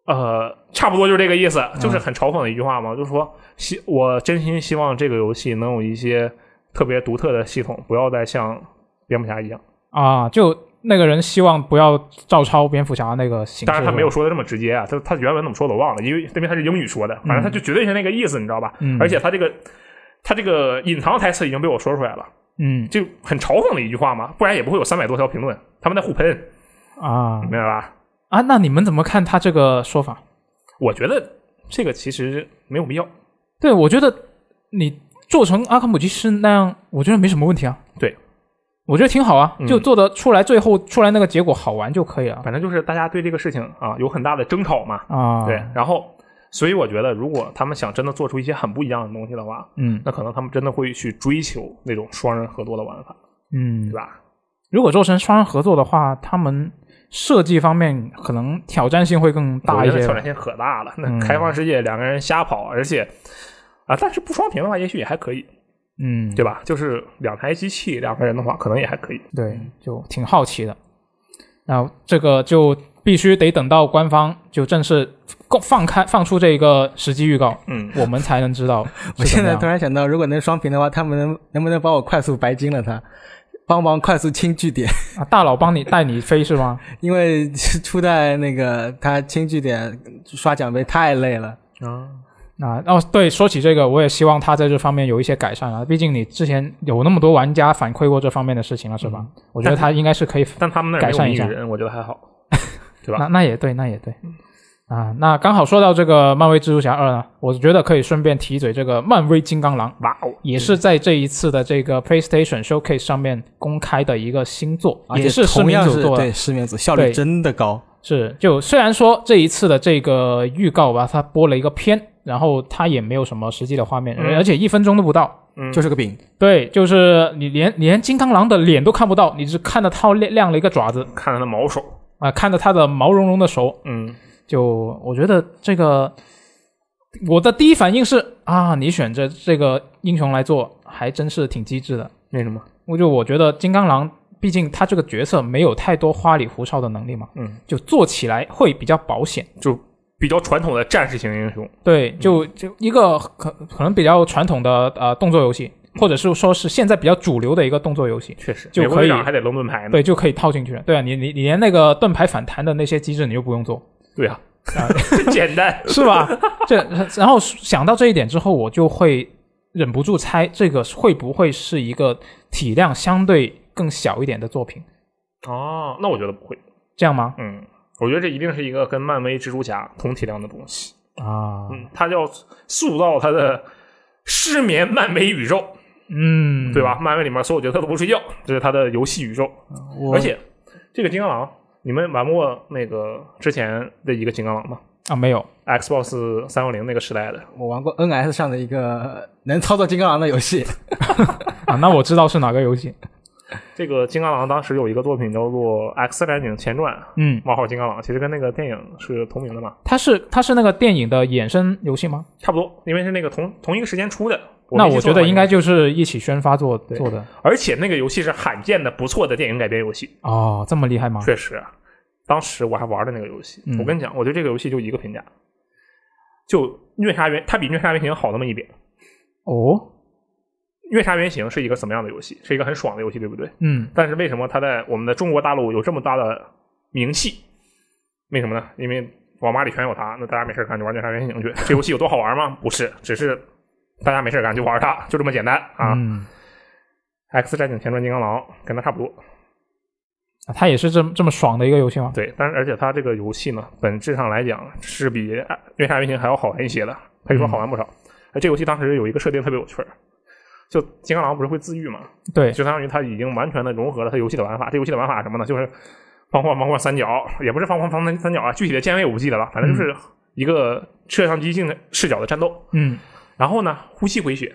呃，差不多就是这个意思，就是很嘲讽的一句话嘛，就是说希我真心希望这个游戏能有一些特别独特的系统，不要再像蝙蝠侠一样。啊，就那个人希望不要照抄蝙蝠侠那个形式。当然他没有，说的这么直接啊，他他原文怎么说的我忘了，因为因为他是英语说的，反正他就绝对是那个意思，你知道吧？嗯而且他这个他这个隐藏台词已经被我说出来了，嗯就很嘲讽的一句话嘛，不然也不会有三百多条评论，他们在互喷，啊明白吧？啊，那你们怎么看他这个说法？我觉得这个其实没有必要。对，我觉得你做成阿卡姆骑士那样，我觉得没什么问题啊。对，我觉得挺好啊，嗯就做得出来，最后出来那个结果好玩就可以了反正就是大家对这个事情啊有很大的争吵嘛，啊。对，，然后所以我觉得如果他们想真的做出一些很不一样的东西的话，嗯那可能他们真的会去追求那种双人合作的玩法，嗯对，吧？如果做成双人合作的话，他们设计方面可能挑战性会更大一些挑战。性可大了。那嗯开放世界两个人瞎跑，而且啊，但是不双屏的话，也许也还可以，嗯，对吧？就是两台机器两个人的话，可能也还可以。对，就挺好奇的。那这个就必须得等到官方就正式公放开放出这个实际预告，嗯，我们才能知道 <laughs> 我现在突然想到，如果能双屏的话，他们能能不能帮我快速白金了他？帮忙快速清据点，<laughs> 啊，大佬帮你带你飞是吗？<laughs> 因为初代那个他清据点刷奖杯太累了。啊，啊，哦，对，说起这个，我也希望他在这方面有一些改善啊。毕竟你之前有那么多玩家反馈过这方面的事情了，是吧？我觉得他应该是可以。但他们那改善一下人，我觉得还好，<laughs> 对吧？那那也对，那也对。啊，那刚好说到这个漫威蜘蛛侠二呢，我觉得可以顺便提一嘴这个漫威金刚狼，哇哦，也是在这一次的这个 PlayStation Showcase 上面公开的一个新作，也是失同样明组做的。是对失眠组效率真的高。是，就虽然说这一次的这个预告吧，它播了一个片，然后它也没有什么实际的画面，嗯而且一分钟都不到。嗯，就是个饼，对，就是你连你连金刚狼的脸都看不到，你只看到它亮亮了一个爪子看他的毛手，啊、看到它的毛茸茸的手，嗯，就我觉得这个，我的第一反应是啊，你选择这个英雄来做，还真是挺机智的。为什么？我就我觉得金刚狼，毕竟他这个角色没有太多花里胡哨的能力嘛，嗯，就做起来会比较保险。就比较传统的战士型英雄，对，就就一个可可能比较传统的呃动作游戏，或者是说是现在比较主流的一个动作游戏，确实，就可以还得扔盾牌呢。对，就可以套进去了。对啊，你你你连那个盾牌反弹的那些机制你就不用做，对啊，<laughs> 真简单。是吧？这然后想到这一点之后，我就会忍不住猜，这个会不会是一个体量相对更小一点的作品？哦，那我觉得不会。这样吗？嗯，我觉得这一定是一个跟漫威蜘蛛侠同体量的东西。啊，嗯，他要塑造他的失眠漫威宇宙，嗯，对？吧？漫威里面所有角色都不睡觉，这是他的游戏宇宙。而且这个金刚狼，你们玩过那个之前的一个金刚狼吗啊，没有？Xbox 三六零那个时代的，我玩过 NS 上的一个能操作金刚狼的游戏，<laughs> 啊，那我知道是哪个游戏。这个金刚狼当时有一个作品叫做《X 战警前传》，嗯，冒号金刚狼，其实跟那个电影是同名的嘛，它是它是那个电影的衍生游戏吗？差不多，因为是那个同同一个时间出的。那我觉得应该就，是一起宣发做做的。而且那个游戏是罕见的不错的电影改编游戏，哦，这么厉害吗？确实啊，当时我还玩的那个游戏，嗯我跟你讲，我对这个游戏就一个评价，就虐杀原，它比虐杀原型好那么一点。哦，虐杀原型是一个什么样的游戏？是一个很爽的游戏，对不对？嗯但是为什么它在我们的中国大陆有这么大的名气？为什么呢？因为网吧里全有它，那大家没事干就玩虐杀原型去。这游戏有多好玩吗？不是，只是大家没事干就玩它，就这么简单啊。嗯，X 战警前传金刚狼跟它差不多，啊它也是这么这么爽的一个游戏吗？对，但是而且它这个游戏呢，本质上来讲是比月杀原型还要好玩一些的，可以说好玩不少。而这游戏当时有一个设定特别有趣儿，就金刚狼不是会自愈嘛？对，就相当于它已经完全的融合了它游戏的玩法。这游戏的玩法什么呢？就是方框方框三角，也不是方框方三三角啊，具体的键位我不记得了，反正就是一个摄像机镜的视角的战斗。嗯然后呢，呼吸回血，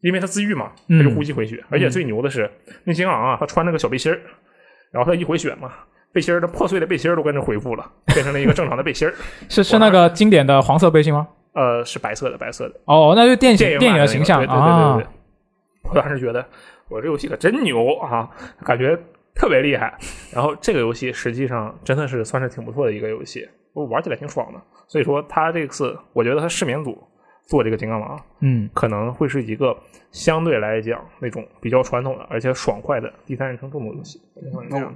因为它自愈嘛，嗯它就呼吸回血。而且最牛的是，那金刚狼啊，他穿着个小背心儿，然后他一回血嘛，背心儿的破碎的背心儿都跟着恢复了，变成了一个正常的背心儿。<laughs> 是是那个经典的黄色背心吗？呃，是白色的，白色的。哦，那就电电影影电影的形象对对对对。我当时觉得我这游戏可真牛啊，感觉特别厉害。然后这个游戏实际上真的是算是挺不错的一个游戏，我玩起来挺爽的。所以说，他这次我觉得他失眠组做这个金刚狼嗯可能会是一个相对来讲那种比较传统的而且爽快的第三人称动作游戏。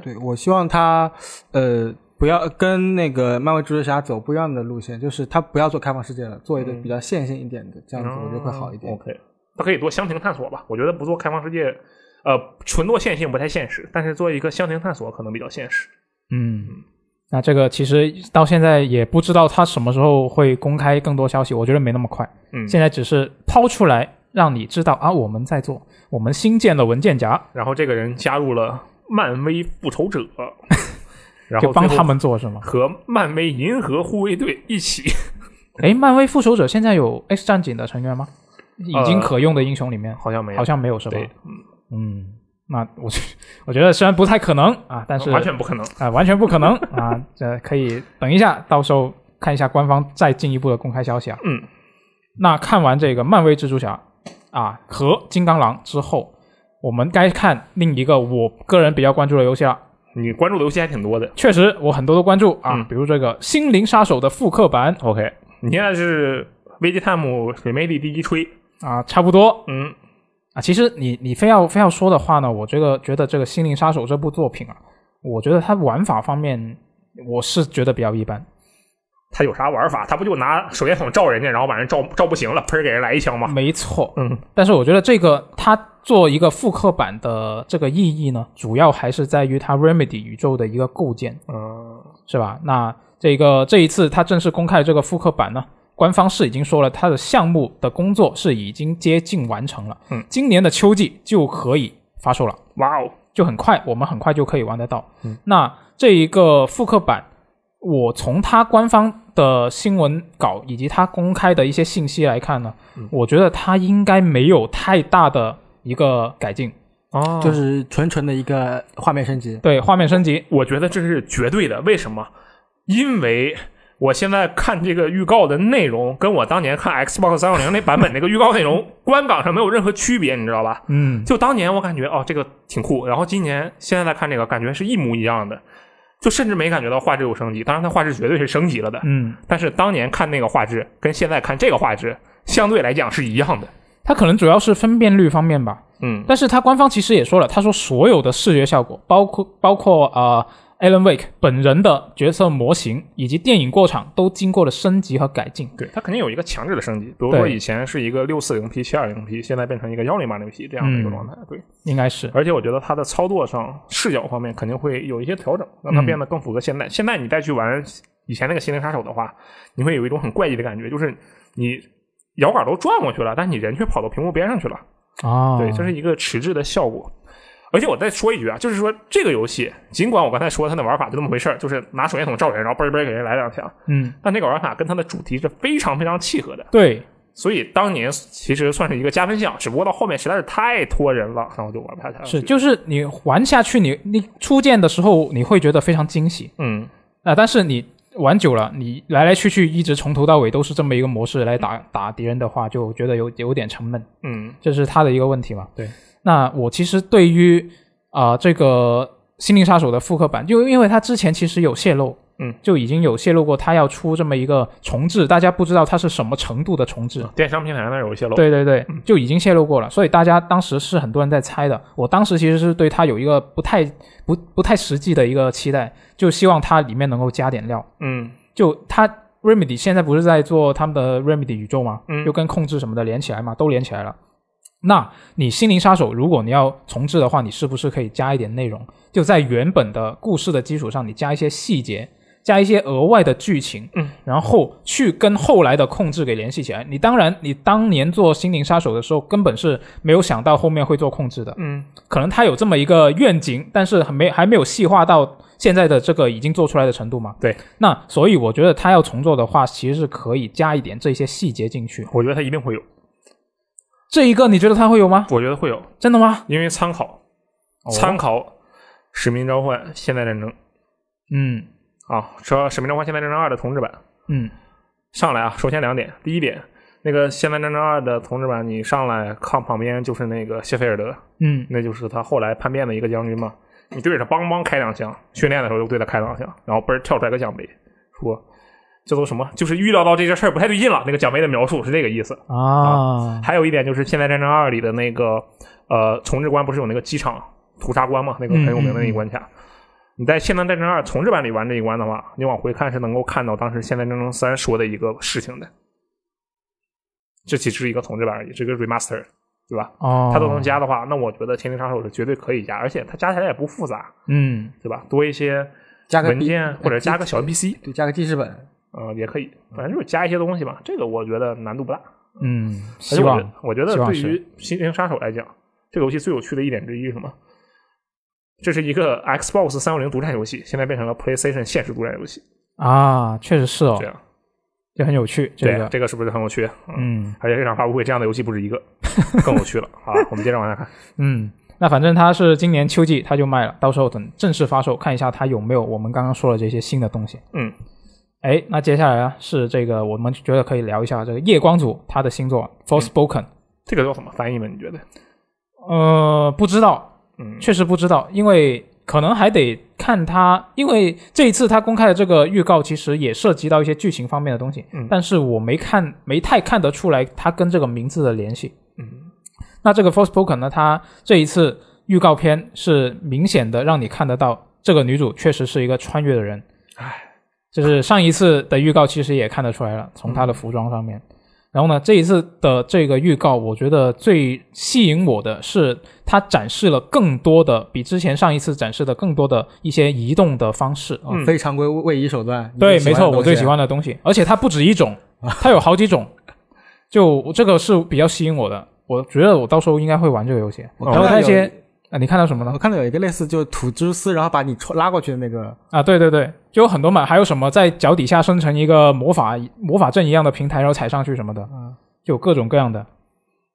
对，我希望他呃不要跟那个漫威蜘蛛侠走不一样的路线，就是他不要做开放世界了，做一个嗯比较线性一点的，这样子我觉得会好一点。OK，它可以做箱庭探索吧？我觉得不做开放世界，呃，纯做线性不太现实，但是做一个箱庭探索可能比较现实。嗯，那这个其实到现在也不知道他什么时候会公开更多消息，我觉得没那么快。嗯，现在只是抛出来让你知道啊，我们在做，我们新建了文件夹，然后这个人加入了漫威复仇者，<laughs> 然后后帮他们做是吗？和漫威银河护卫队一起。哎，漫威复仇者现在有 X 战警的成员吗？已经呃可用的英雄里面、好像没有，好像没有是吧？对，嗯，那我我觉得虽然不太可能啊，但是完全不可能。啊、完全不可能 <laughs> 啊，这可以等一下，到时候看一下官方再进一步的公开消息啊。嗯，那看完这个漫威蜘蛛侠啊和金刚狼之后，我们该看另一个我个人比较关注的游戏了。你关注的游戏还挺多的。确实，我很多都关注啊，嗯比如这个《心灵杀手》的复刻版 OK，你现在是危机探姆水媒里第一吹，啊，差不多嗯，啊。其实你你非要非要说的话呢，我这个觉得这个《心灵杀手》这部作品啊，我觉得它玩法方面我是觉得比较一般。他有啥玩法？他不就拿手电筒照人家，然后把人照照不行了，砰儿给人来一枪吗？没错，嗯，但是我觉得这个它做一个复刻版的这个意义呢，主要还是在于它 Remedy 宇宙的一个构建，嗯，是吧？那这个这一次它正式公开这个复刻版呢，官方是已经说了，它的项目的工作是已经接近完成了，嗯，今年的秋季就可以发售了。哇哦，就很快，我们很快就可以玩得到。嗯那这一个复刻版，我从它官方的新闻稿以及它公开的一些信息来看呢，嗯我觉得它应该没有太大的一个改进，哦就是纯纯的一个画面升级。对画面升级，我觉得这是绝对的。为什么？因为我现在看这个预告的内容，跟我当年看 Xbox 三六零那版本那个预告内容观感上没有任何区别，你知道吧？嗯，就当年我感觉哦，这个挺酷，然后今年现在再看这个，感觉是一模一样的，就甚至没感觉到画质有升级。当然，它画质绝对是升级了的，嗯，但是当年看那个画质跟现在看这个画质相对来讲是一样的。它可能主要是分辨率方面吧，嗯，但是它官方其实也说了，他说所有的视觉效果，包括包括呃 Alan Wake 本人的角色模型以及电影过场都经过了升级和改进。对，它肯定有一个强制的升级，比如说以前是一个六四零 P、七二零 P，现在变成一个幺零八零 P 这样的一个状态。对，应该是，而且我觉得它的操作上、视角方面肯定会有一些调整，让它嗯变得更符合现代。现在你再去玩以前那个《心灵杀手》的话，你会有一种很怪异的感觉，就是你摇杆都转过去了，但你人却跑到屏幕边上去了。哦，对，这是一个迟滞的效果。而且我再说一句啊，就是说这个游戏，尽管我刚才说它的玩法就那么回事儿，就是拿手电筒照人，然后嘣儿嘣儿给人来两枪，嗯，但那个玩法跟它的主题是非常非常契合的。对，所以当年其实算是一个加分项，只不过到后面实在是太拖人了，然后就玩不下去了。是，就是你玩下去，你你初见的时候你会觉得非常惊喜嗯，啊、但是你玩久了，你来来去去一直从头到尾都是这么一个模式来打打敌人的话，就觉得有有点沉闷，嗯这是他的一个问题嘛。对，那我其实对于啊、这个心灵杀手的复刻版，就因为它之前其实有泄露。嗯，就已经有泄露过，它要出这么一个重置，大家不知道它是什么程度的重置。电商平台那有泄露。对对对，就已经泄露过了，所以大家当时是很多人在猜的。我当时其实是对它有一个不太不不太实际的一个期待，就希望它里面能够加点料。嗯就它 Remedy 现在不是在做他们的 Remedy 宇宙吗？嗯就跟控制什么的连起来嘛，都连起来了。那你心灵杀手，如果你要重置的话，你是不是可以加一点内容？就在原本的故事的基础上，你加一些细节，加一些额外的剧情，嗯，然后去跟后来的控制给联系起来。你当然，你当年做《心灵杀手》的时候，根本是没有想到后面会做控制的，嗯，可能他有这么一个愿景，但是还没还没有细化到现在的这个已经做出来的程度嘛。对，那所以我觉得他要重做的话，其实是可以加一点这些细节进去。我觉得他一定会有，这一个你觉得他会有吗？我觉得会有，真的吗？因为参考。参考《使命召唤：现代战争》嗯。啊，说《使命召唤：现代战争二》的同志版。嗯。上来啊，首先两点，第一点，那个《现代战争二》的同志版，你上来看旁边就是那个谢菲尔德，嗯。那就是他后来叛变的一个将军嘛。你对着他梆梆开两枪，训练的时候就对他开两枪，然后嘣儿跳出来个奖杯，说这都什么？就是预料到这件事儿不太对劲了。那个奖杯的描述是这个意思。啊还有一点就是《现代战争二》里的那个呃重置关不是有那个机场屠杀关嘛？那个很有名的那一关卡。你在《现代战争二》重置版里玩这一关的话，你往回看是能够看到当时《现代战争三》说的一个事情的。这其实是一个重置版而已，是个 remaster，对吧？哦，它都能加的话，那我觉得《天庭杀手》是绝对可以加，而且它加起来也不复杂，嗯对吧？多一些加个文件或者加个小 NPC，对，加个记事本。呃，也可以，反正就是加一些东西吧。这个我觉得难度不大。嗯，希望得我觉得对于《心灵杀手》来讲，这个游戏最有趣的一点之一是什么？这是一个 Xbox 三六零独占游戏，现在变成了 PlayStation 现实独占游戏，啊，确实是哦这，样就很有趣。这对个，这个是不是很有趣？嗯，嗯而且这场发布会这样的游戏不止一个，更有趣了。好，我们接着往下看。<laughs> 嗯，那反正它是今年秋季它就卖了，到时候等正式发售，看一下它有没有我们刚刚说的这些新的东西。嗯，哎，那接下来呢是这个，我们觉得可以聊一下这个夜光组他的新作《Forspoken》。这个叫什么翻译呢？你觉得？呃，不知道，嗯，确实不知道，因为可能还得看他，因为这一次他公开的这个预告其实也涉及到一些剧情方面的东西，嗯但是我没看，没太看得出来它跟这个名字的联系。嗯，那这个《Forspoken》呢，它这一次预告片是明显的让你看得到，这个女主确实是一个穿越的人。唉，就是上一次的预告其实也看得出来了，从他的服装上面。然后呢，这一次的这个预告，我觉得最吸引我的是它展示了更多的，比之前上一次展示的更多的一些移动的方式。哦嗯非常规位移手段。对，没错，我最喜欢的东西，而且它不止一种，它有好几种，就这个是比较吸引我的。我觉得我到时候应该会玩这个游戏。然后那些啊，你看到什么了我？看到有一个类似就吐蛛丝，然后把你抽拉过去的那个，啊，对对对，就有很多嘛，还有什么在脚底下生成一个魔法魔法阵一样的平台，然后踩上去什么的，嗯，就有各种各样的。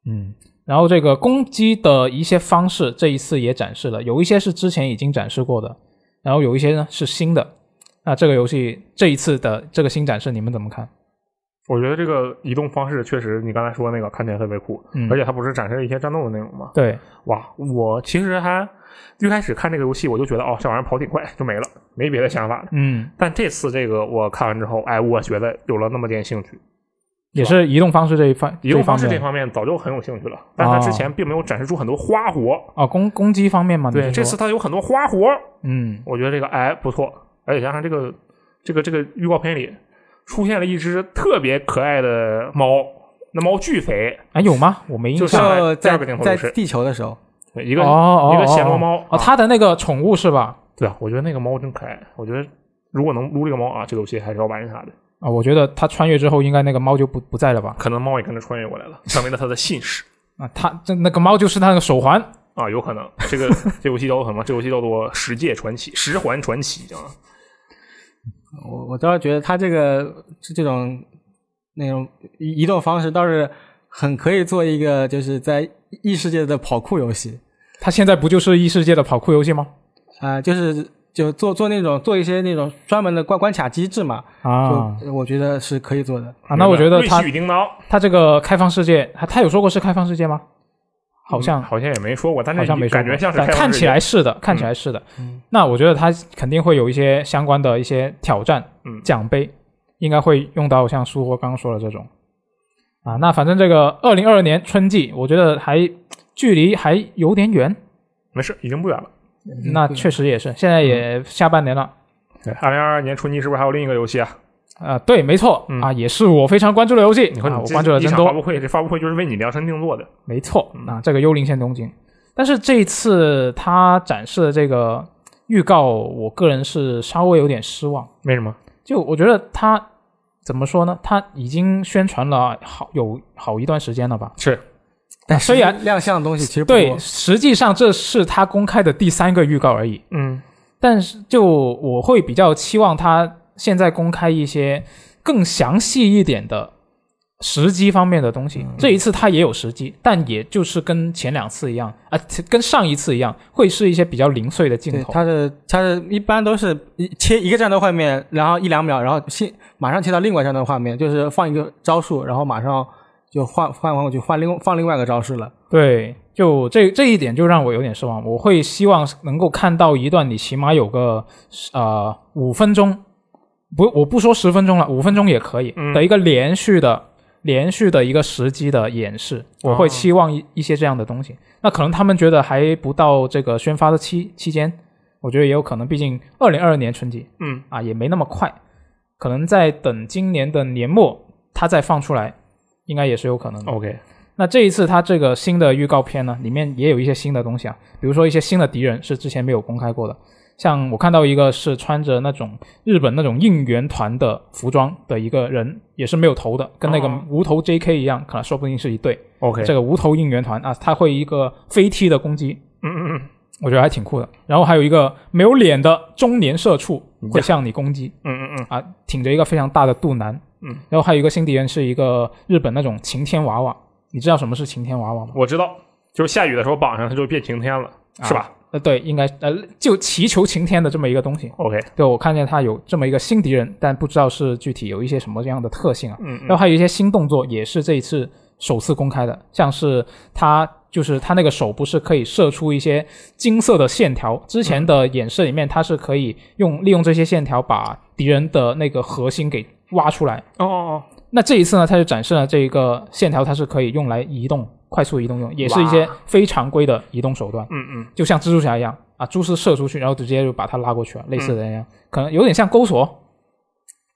嗯，然后这个攻击的一些方式，这一次也展示了，有一些是之前已经展示过的，然后有一些呢是新的。那这个游戏这一次的这个新展示，你们怎么看？我觉得这个移动方式确实，你刚才说那个看起来特别酷，嗯而且它不是展示了一些战斗的内容吗？对，哇，我其实还一开始看这个游戏，我就觉得哦，这玩意儿跑挺快，就没了，没别的想法了。嗯，但这次这个我看完之后，哎，我觉得有了那么点兴趣。也是移动方式这一方移动方式这方面这方面早就很有兴趣了，但它之前并没有展示出很多花活。啊，攻攻击方面嘛，对，这次它有很多花活，嗯我觉得这个哎不错，而且加上这个这个这个预告片里出现了一只特别可爱的猫，那猫巨肥，啊有吗？我没印象。就上第二在在个镜头就是地球的时候，对一个、哦哦一个暹罗哦猫哦，啊他的那个宠物是吧？对啊，我觉得那个猫真可爱，我觉得如果能撸这个猫啊，这个游戏还是要玩一下的。啊，我觉得它穿越之后，应该那个猫就不不在了吧？可能猫也跟着穿越过来了，成为了它的信使 <laughs> 啊，它这那个猫就是他那个手环。啊，有可能。这个这游戏叫做什么？这游戏叫做《十界传奇》《十环传奇》啊。我我倒是觉得他这个这这种那种移移动方式倒是很可以做一个就是在异世界的跑酷游戏他现在不就是异世界的跑酷游戏吗？啊、就是就做做那种做一些那种专门的关关卡机制嘛，啊就我觉得是可以做的。啊，那我觉得他他这个开放世界，他他有说过是开放世界吗？好像、嗯好像也没说过，但是好像没说感觉像是但看起来是的，看起来是的。那我觉得他肯定会有一些相关的一些挑战，嗯奖杯应该会用到像苏霍刚刚说的这种啊。那反正这个二零二二年春季，我觉得还距离还有点远。没事，已经不远了。那确实也是，现在也下半年了。对，二零二二年春季是不是还有另一个游戏啊？啊、对，没错、嗯啊，也是我非常关注的游戏。你看、啊，我关注的真多。发布会，这发布会就是为你量身定做的。没错，嗯啊，这个《幽灵线：东京》，但是这一次他展示的这个预告，我个人是稍微有点失望。为什么？就我觉得他怎么说呢？他已经宣传了好有好一段时间了吧？是但虽然亮相的东西其实不对，实际上这是他公开的第三个预告而已。嗯但是就我会比较期望他现在公开一些更详细一点的时机方面的东西。这一次它也有时机，但也就是跟前两次一样啊、跟上一次一样，会是一些比较零碎的镜对，头。它的它的一般都是一切一个战斗画面，然后一两秒，然后切马上切到另外战斗画面，就是放一个招数，然后马上就换换换过去换另放另外一个招式了。对，就这这一点就让我有点失望。我会希望能够看到一段你起码有个呃五分钟，不，我不说十分钟了，五分钟也可以、嗯。的一个连续的连续的一个时机的演示，我会哦。期望一一些这样的东西。那可能他们觉得还不到这个宣发的期期间，我觉得也有可能，毕竟二零二二年春节嗯。啊也没那么快，可能在等今年的年末它再放出来，应该也是有可能的。，OK，那这一次它这个新的预告片呢，里面也有一些新的东西啊，比如说一些新的敌人是之前没有公开过的，像我看到一个是穿着那种日本那种应援团的服装的一个人，也是没有头的，跟那个哦无头 J.K. 一样，可能说不定是一对。OK，这个无头应援团啊，他会一个飞踢的攻击，嗯嗯嗯我觉得还挺酷的。然后还有一个没有脸的中年社畜会向你攻击嗯嗯嗯啊，挺着一个非常大的肚腩。嗯，然后还有一个新敌人是一个日本那种晴天娃娃，你知道什么是晴天娃娃吗？我知道，就是下雨的时候绑上它就变晴天了，是吧呃，对，应该呃，就祈求晴天的这么一个东西。？OK，对，我看见他有这么一个新敌人，但不知道是具体有一些什么样的特性啊。嗯然后还有一些新动作，也是这一次首次公开的，像是他就是他那个手不是可以射出一些金色的线条，之前的演示里面它是可以用利用这些线条把敌人的那个核心给挖出来。哦哦哦，那这一次呢，他就展示了这一个线条，它是可以用来移动、快速移动用，也是一些非常规的移动手段。嗯嗯。就像蜘蛛侠一样啊，蛛丝射出去，然后直接就把它拉过去了，类似的那样，可能有点像钩索。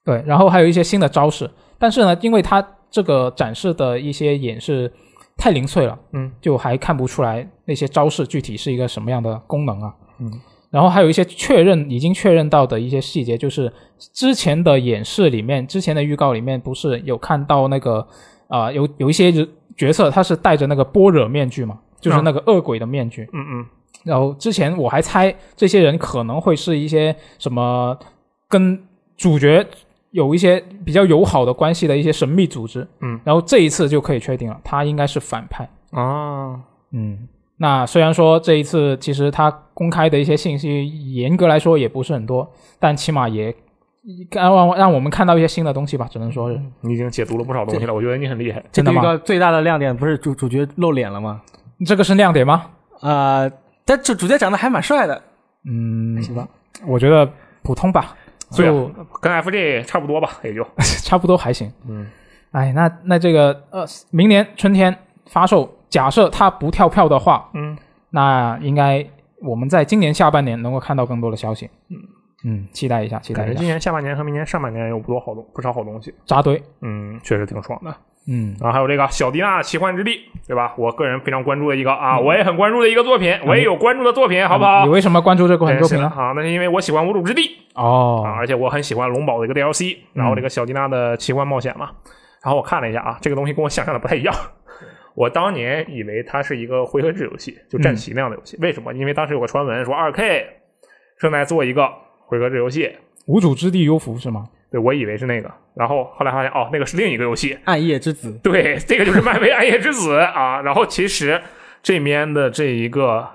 对，然后还有一些新的招式，但是呢，因为它这个展示的一些演示太零碎了，嗯，就还看不出来那些招式具体是一个什么样的功能啊，嗯，然后还有一些确认已经确认到的一些细节，就是之前的演示里面，之前的预告里面不是有看到那个啊、有有一些角色他是戴着那个般若面具嘛，就是那个恶鬼的面具，嗯嗯。然后之前我还猜这些人可能会是一些什么跟主角有一些比较友好的关系的一些神秘组织，嗯，然后这一次就可以确定了，他应该是反派，啊，嗯。那虽然说这一次其实他公开的一些信息，严格来说也不是很多，但起码也让让让我们看到一些新的东西吧，只能说是。你已经解读了不少东西了，我觉得你很厉害。真的吗这个最大的亮点不是主主角露脸了吗？这个是亮点吗？呃，但主主角长得还蛮帅的，嗯，行吧？我觉得普通吧，就跟 FJ 差不多吧，也就 <laughs> 差不多还行。嗯，哎，那那这个呃，明年春天发售，假设它不跳票的话，嗯，那应该我们在今年下半年能够看到更多的消息。嗯嗯，期待一下，期待一下。感觉今年下半年和明年上半年有不多好东不少好东西，扎堆，嗯，确实挺爽的。嗯，然后还有这个小迪娜奇幻之地，对吧？我个人非常关注的一个啊，我也很关注的一个作品，我也有关注的作品，好不好你？为什么关注这款作品呢？啊，那是因为我喜欢无主之地啊，哦，而且我很喜欢龙宝的一个 DLC，然后这个小迪娜的奇幻冒险嘛，然后我看了一下啊，这个东西跟我想象的不太一样。<laughs> 我当年以为它是一个回合制游戏，就战棋那样的游戏。为什么？因为当时有个传闻说二 K 正在做一个回合制游戏，无主之地幽浮是吗？对我以为是那个，然后后来发现哦，那个是另一个游戏。暗夜之子，对，这个就是漫威暗夜之子啊。然后其实这边的这一个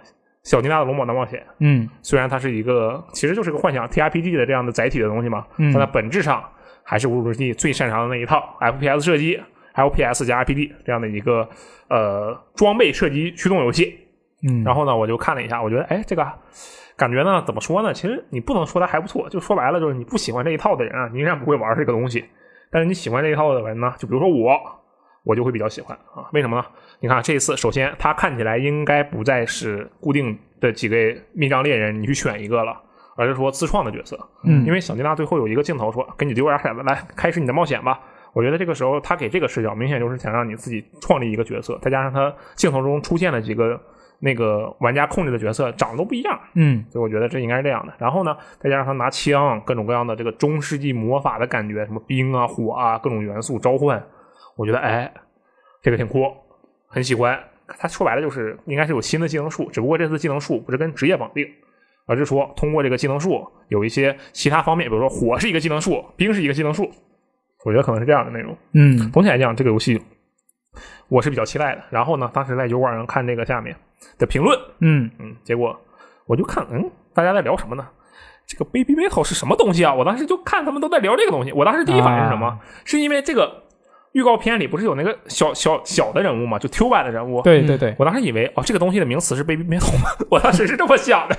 小迪娜的龙宝大冒险，嗯虽然它是一个其实就是个幻想 TRPG 的这样的载体的东西嘛，嗯但它本质上还是无主之地最擅长的那一套 FPS 射击，还有 PS 加 RPG 这样的一个呃装备射击驱动游戏。嗯，然后呢，我就看了一下，我觉得哎，这个感觉呢，怎么说呢？其实你不能说它还不错，就说白了就是你不喜欢这一套的人啊，你依然不会玩这个东西。但是你喜欢这一套的人呢，就比如说我，我就会比较喜欢啊。为什么呢？你看这一次，首先它看起来应该不再是固定的几个密章猎人，你去选一个了。而是说自创的角色，嗯因为小迪娜最后有一个镜头说：“给你丢点骰子，来开始你的冒险吧。”我觉得这个时候他给这个视角，明显就是想让你自己创立一个角色，再加上他镜头中出现了几个那个玩家控制的角色长得都不一样，嗯所以我觉得这应该是这样的。然后呢，再加上他拿枪，各种各样的这个中世纪魔法的感觉，什么冰啊、火啊，各种元素召唤，我觉得哎，这个挺酷，很喜欢。他说白了就是应该是有新的技能树，只不过这次技能树不是跟职业绑定，而是说通过这个技能树有一些其他方面，比如说火是一个技能树，冰是一个技能树，我觉得可能是这样的内容。嗯总体来讲，这个游戏我是比较期待的。然后呢，当时在油管上看这个下面的评论，嗯嗯，结果我就看，嗯，大家在聊什么呢？这个 Baby Metal 是什么东西啊？我当时就看他们都在聊这个东西。我当时第一反应是什么？啊是因为这个预告片里不是有那个小小小的人物嘛，就 Q 版的人物。对对对，我当时以为哦，这个东西的名词是 Baby Metal 吗？我当时是这么想的。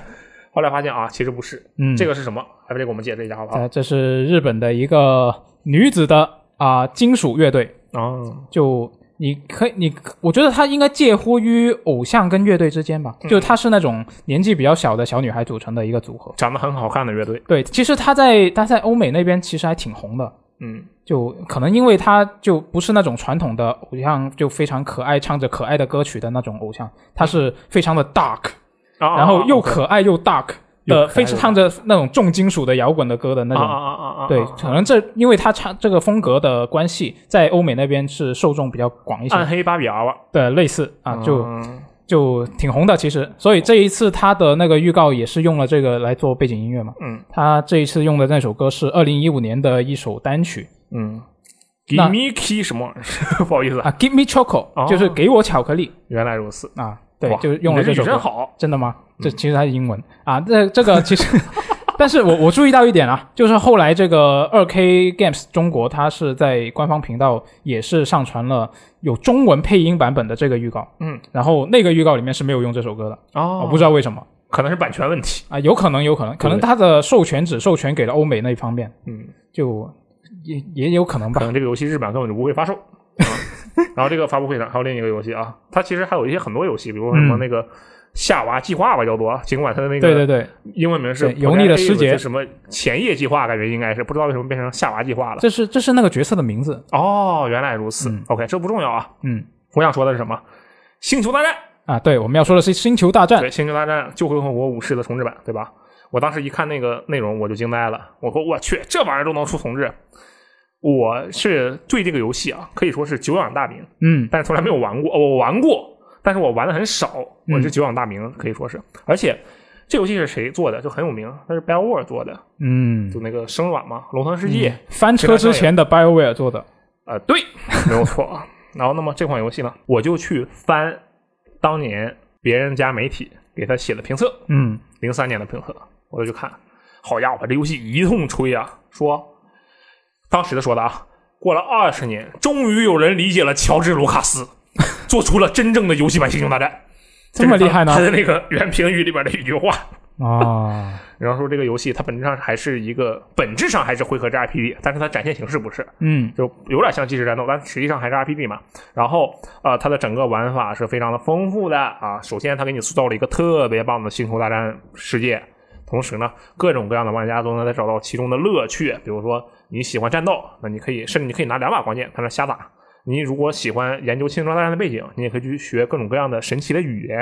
后来发现啊，其实不是。嗯，这个是什么？来，这个我们解释一下好不好？呃，这是日本的一个女子的啊、金属乐队，啊，就你可以，你我觉得她应该介乎于偶像跟乐队之间吧，嗯就她是那种年纪比较小的小女孩组成的一个组合。长得很好看的乐队。对，其实她在她在欧美那边其实还挺红的，嗯，就可能因为她就不是那种传统的偶像，就非常可爱，唱着可爱的歌曲的那种偶像，她是非常的 dark，啊然后又啊可爱又 dark 的，又可爱非常唱着那种重金属的摇滚的歌的那种。啊啊啊！对，啊可能这因为他唱这个风格的关系，在欧美那边是受众比较广一些。暗黑芭比娃娃对，类似啊，就嗯就挺红的其实。所以这一次他的那个预告也是用了这个来做背景音乐嘛。嗯他这一次用的那首歌是二零一五年的一首单曲嗯，Give me key 什么？<laughs> 不好意思，啊，Give me choco，、哦就是给我巧克力原来如此。啊。对，就是用了这首歌。真好。真的吗？这其实它是英文啊。这这个其实，<laughs> 但是我我注意到一点啊，就是后来这个二 K Games 中国，它是在官方频道也是上传了有中文配音版本的这个预告，嗯，然后那个预告里面是没有用这首歌的，哦我不知道为什么可能是版权问题。啊，有可能有可能，可能它的授权只授权给了欧美那一方面，嗯，就也也有可能吧。可能这个游戏日版根本就不会发售。啊 <laughs> 然后这个发布会上还有另一个游戏啊，它其实还有一些很多游戏，比如说什么嗯那个夏娃计划吧，叫做，尽管它的那个对对对，英文名是油腻的师姐什么前夜计划，感觉应该是不知道为什么变成夏娃计划了。这是这是那个角色的名字，哦，原来如此。嗯 OK，这不重要啊。嗯我想说的是什么？星球大战，啊，对，我们要说的是《星球大战》对，星球大战旧共和国武士的重置版，对吧？我当时一看那个内容，我就惊呆了。我说我去，这玩意儿都能出重置。我是对这个游戏啊，可以说是久仰大名，嗯但是从来没有玩过。哦我玩过，但是我玩的很少。我嗯是久仰大名，可以说是。而且这游戏是谁做的？就很有名，它是 BioWare 做的，嗯，就那个生软嘛，龙腾世界。翻车之前的 BioWare 做的，呃，对，没有错啊。<laughs> 然后，那么这款游戏呢，我就去翻当年别人家媒体给他写的评测，嗯零三年的评测，我就去看。好家伙，这游戏一通吹啊，说当时的说的啊，过了二十年，终于有人理解了乔治·卢卡斯，<laughs> 做出了真正的游戏版《星球大战》。这么厉害呢他的那个原评语里边的一句话，啊，<laughs> 然后说这个游戏它本质上还是一个本质上还是回合制 RPG，但是它展现形式不是。嗯就有点像即时战斗，但实际上还是 RPG 嘛。然后呃，它的整个玩法是非常的丰富的啊。首先，它给你塑造了一个特别棒的星球大战世界，同时呢，各种各样的玩家都能在找到其中的乐趣。比如说你喜欢战斗，那你可以甚至你可以拿两把光剑在那瞎打。你如果喜欢研究星球大战的背景，你也可以去学各种各样的神奇的语言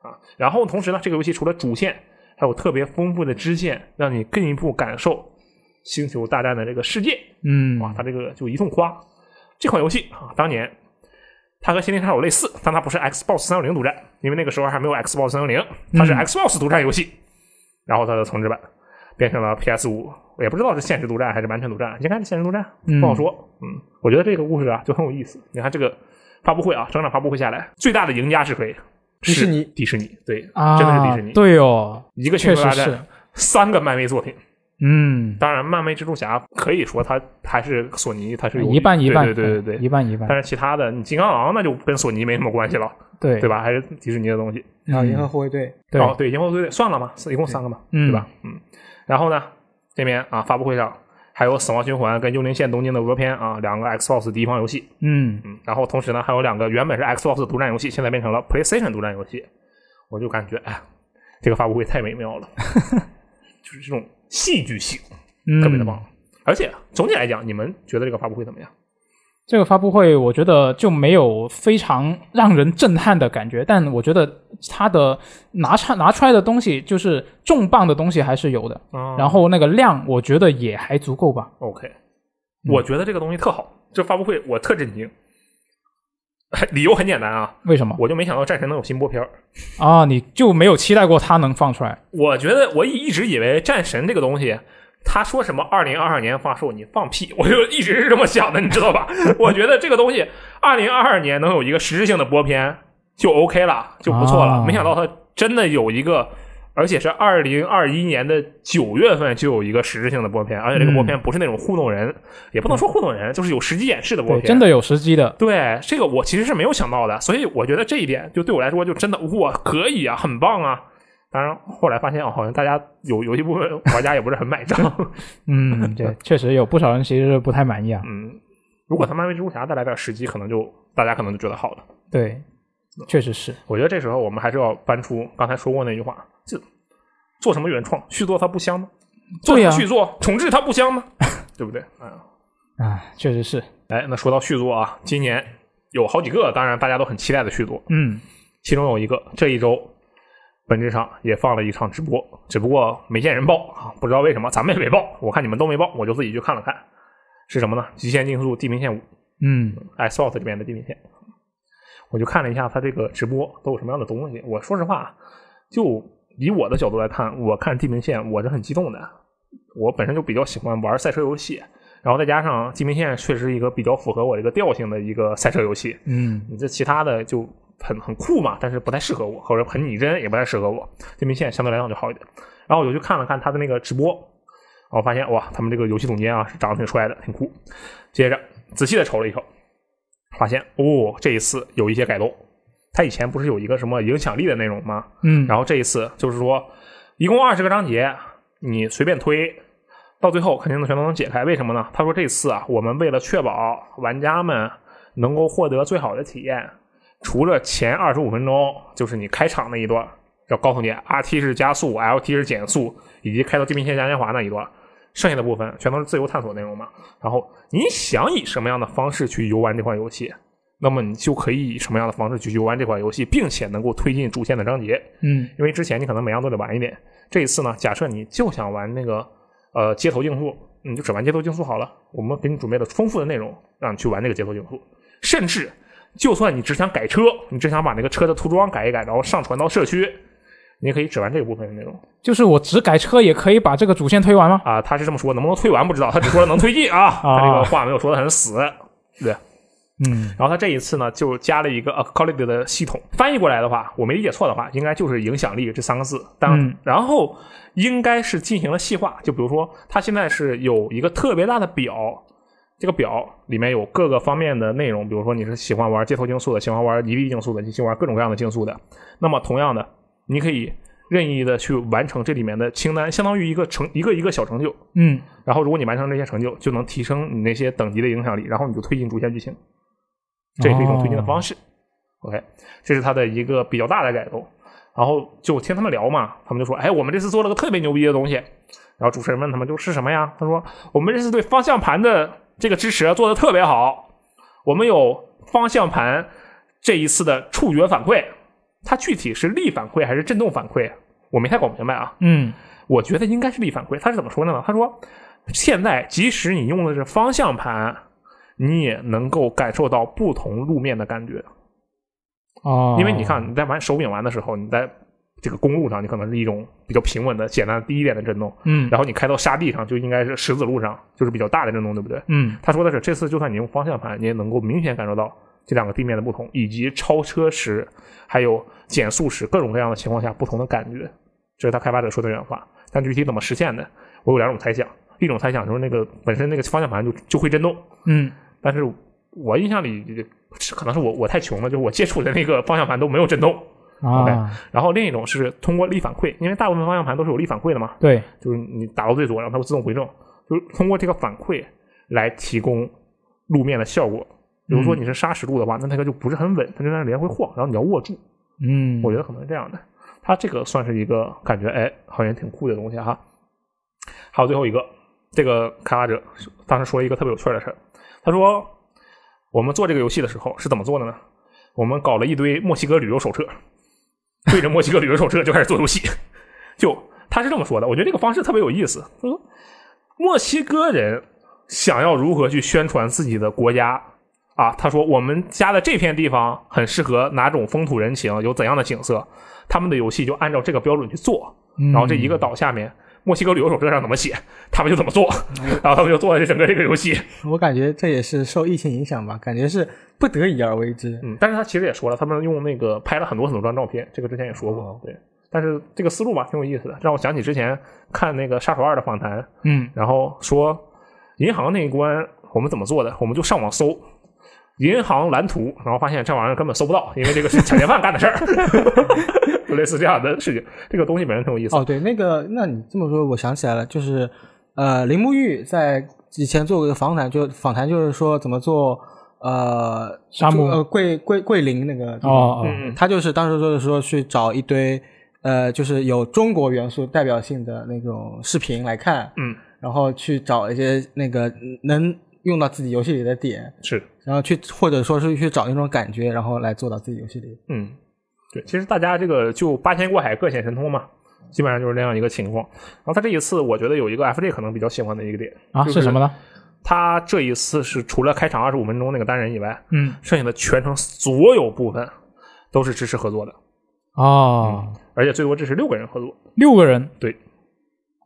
啊。然后同时呢，这个游戏除了主线，还有特别丰富的支线，让你更一步感受星球大战的这个世界。嗯哇，他这个就一通夸。这款游戏啊，当年它和《仙灵杀手》类似，但它不是 Xbox 三六零独占，因为那个时候还没有 Xbox 三六零，它是嗯 Xbox 独占游戏。然后它的重置版变成了 PS 五，也不知道是限时独占还是完全独占，应该是限时独占，嗯不好说。嗯，我觉得这个故事啊就很有意思。你看这个发布会啊，整场发布会下来，最大的赢家是谁？迪士尼迪士尼，对，啊，真的是迪士尼。对哦，一个星确实是球大战，，三个漫威作品。嗯，当然，漫威蜘蛛侠可以说它还是索尼，它是有一半一半，对对对对对一半一半，但是其他的，你金刚狼那就跟索尼没什么关系了，对对？吧？还是迪士尼的东西。啊，嗯银河护卫队，对，哦，对，银河护卫队算了嘛，一共三个嘛，嗯对吧？嗯。然后呢，这边啊，发布会上还有《死亡循环》跟《幽灵线：东京的俄片》啊，两个 Xbox 第一方游戏。嗯嗯。然后同时呢，还有两个原本是 Xbox 独占游戏，现在变成了 PlayStation 独占游戏。我就感觉，哎，这个发布会太美妙了，<laughs> 就是这种戏剧性。嗯，特别的棒。而且总体来讲，你们觉得这个发布会怎么样？这个发布会我觉得就没有非常让人震撼的感觉，但我觉得它的拿出拿出来的东西就是重磅的东西还是有的，啊然后那个量我觉得也还足够吧。OK，我觉得这个东西特好，这发布会我特震惊。<laughs> 理由很简单啊，为什么我就没想到战神能有新播片儿。啊？你就没有期待过它能放出来？我觉得我一直以为战神这个东西，他说什么二零二二年发售，你放屁，<laughs> 我就一直是这么想的，你知道吧？<laughs> 我觉得这个东西二零二二年能有一个实质性的播片就 OK 了，就不错了。啊没想到他真的有一个，而且是二零二一年的九月份就有一个实质性的播片，而且这个播片不是那种糊弄人，也不能说糊弄人，就是有实际演示的播，片，真的有实际的。对这个我其实是没有想到的，所以我觉得这一点就对我来说就真的哇可以啊，很棒啊。当然后来发现哦，好像大家有有一部分玩家也不是很买账。<laughs> 嗯，对，确实有不少人其实是不太满意啊。嗯，如果他漫威蜘蛛侠再来点时机，可能就大家可能就觉得好了。对，确实是。我觉得这时候我们还是要搬出刚才说过那句话：就做什么原创续作它不香吗？做续作重置它不香吗？<laughs> 对不对？啊，啊，确实是。哎，那说到续作啊，今年有好几个，当然大家都很期待的续作。嗯，其中有一个这一周本质上也放了一场直播，只不过没见人报啊，不知道为什么，咱们也没报，我看你们都没报，我就自己去看了看，是什么呢？极限竞速地平线五嗯，，iSalt 里面的地平线，我就看了一下它这个直播都有什么样的东西。我说实话，就以我的角度来看，我看地平线我是很激动的，我本身就比较喜欢玩赛车游戏。然后再加上地平线确实是一个比较符合我这个调性的一个赛车游戏，嗯，你这其他的就很很酷嘛，但是不太适合我，或者很拟真也不太适合我。地平线相对来讲就好一点。然后我就去看了看他的那个直播，我发现哇，他们这个游戏总监啊是长得挺帅的，挺酷。接着仔细的瞅了一瞅，发现哦，这一次有一些改动。他以前不是有一个什么影响力的内容吗？嗯，然后这一次就是说，一共二十个章节，你随便推，到最后肯定能全都能解开。为什么呢？他说这次啊，我们为了确保玩家们能够获得最好的体验，除了前二十五分钟，就是你开场那一段，要告诉你 RT 是加速，LT 是减速，以及开到地平线嘉年华那一段，剩下的部分全都是自由探索内容嘛。然后你想以什么样的方式去游玩这款游戏，那么你就可以以什么样的方式去游玩这款游戏，并且能够推进主线的章节。嗯，因为之前你可能每样都得玩一遍，这一次呢，假设你就想玩那个呃街头竞速，你就只玩街头竞速好了。我们给你准备了丰富的内容，让你去玩这个街头竞速。甚至就算你只想改车，你只想把那个车的涂装改一改，然后上传到社区，你也可以只玩这个部分的内容就是我只改车也可以把这个主线推完吗？啊。他是这么说，能不能推完不知道，他只说了能推进啊。<laughs> 他这个话没有说的很死，对。嗯，然后他这一次呢，就加了一个 accolade 的系统，翻译过来的话，我没理解错的话，应该就是影响力这三个字。当、嗯然后应该是进行了细化，就比如说，他现在是有一个特别大的表，这个表里面有各个方面的内容，比如说你是喜欢玩街头竞速的，喜欢玩一地竞速的，你喜欢玩各种各样的竞速的，那么同样的，你可以任意的去完成这里面的清单，相当于一个成一个一个小成就。嗯，然后如果你完成这些成就，就能提升你那些等级的影响力，然后你就推进主线剧情。这也是一种推进的方式。OK，这是它的一个比较大的改动。然后就听他们聊嘛，他们就说：“哎，我们这次做了个特别牛逼的东西。”然后主持人问他们：“就是什么呀？”他说：“我们这次对方向盘的这个支持做的特别好，我们有方向盘这一次的触觉反馈，它具体是力反馈还是震动反馈，我没太搞明白啊。嗯，我觉得应该是力反馈。他是怎么说的呢？他说，现在即使你用的是方向盘，你也能够感受到不同路面的感觉。哦，因为你看你在玩手柄玩的时候，你在这个公路上，你可能是一种比较平稳的、简单的低一点的震动，嗯，然后你开到沙地上，就应该是石子路上，就是比较大的震动，对不对？嗯，他说的是，这次就算你用方向盘，你也能够明显感受到这两个地面的不同，以及超车时还有减速时各种各样的情况下不同的感觉。这是他开发者说的原话。但具体怎么实现的，我有两种猜想。一种猜想就是那个本身那个方向盘就就会震动，嗯，但是我印象里可能是我我太穷了，就是我接触的那个方向盘都没有震动。啊，然后另一种是通过力反馈，因为大部分方向盘都是有力反馈的嘛，对，就是你打到最左，然后它会自动回正，就是通过这个反馈来提供路面的效果。比如说你是砂石路的话，那那个就不是很稳，它就在那连回晃，然后你要握住。嗯，我觉得可能是这样的。它这个算是一个感觉，哎，好像挺酷的东西哈。还有最后一个，这个开发者当时说了一个特别有趣的事儿，他说，我们做这个游戏的时候是怎么做的呢？我们搞了一堆墨西哥旅游手册，对着墨西哥旅游手册就开始做游戏。<laughs> 就他是这么说的，我觉得这个方式特别有意思。他说，墨西哥人想要如何去宣传自己的国家啊？他说，我们家的这片地方很适合哪种风土人情，有怎样的景色，他们的游戏就按照这个标准去做。然后这一个岛下面，墨西哥旅游手册上怎么写，他们就怎么做，然后他们就做了这整个这个游戏。我感觉这也是受疫情影响吧，感觉是不得已而为之。嗯，但是他其实也说了，他们用那个拍了很多很多张照片，这个之前也说过，对。但是这个思路吧，挺有意思的，让我想起之前看那个《杀手二》的访谈，嗯，然后说银行那一关我们怎么做的，我们就上网搜银行蓝图，然后发现这玩意儿根本搜不到，因为这个是抢劫犯干的事儿，<laughs> 就类似这样的事情。这个东西本身挺有意思。哦，对，那个，那你这么说，我想起来了，就是呃，林沐玉在以前做过一个访谈，就访谈就是说怎么做呃沙漠。呃桂桂桂林那个哦他就是当时就是说去找一堆呃，就是有中国元素代表性的那种视频来看，嗯，然后去找一些那个能用到自己游戏里的点，是，然后去或者说是去找那种感觉，然后来做到自己游戏里。嗯，对，其实大家这个就八仙过海各显神通嘛，基本上就是那样一个情况。然后他这一次，我觉得有一个 FJ 可能比较喜欢的一个点啊就是什么呢？他这一次是除了开场二十五分钟那个单人以外，嗯，剩下的全程所有部分都是支持合作的，哦，而且最多支持六个人合作。六个人，对，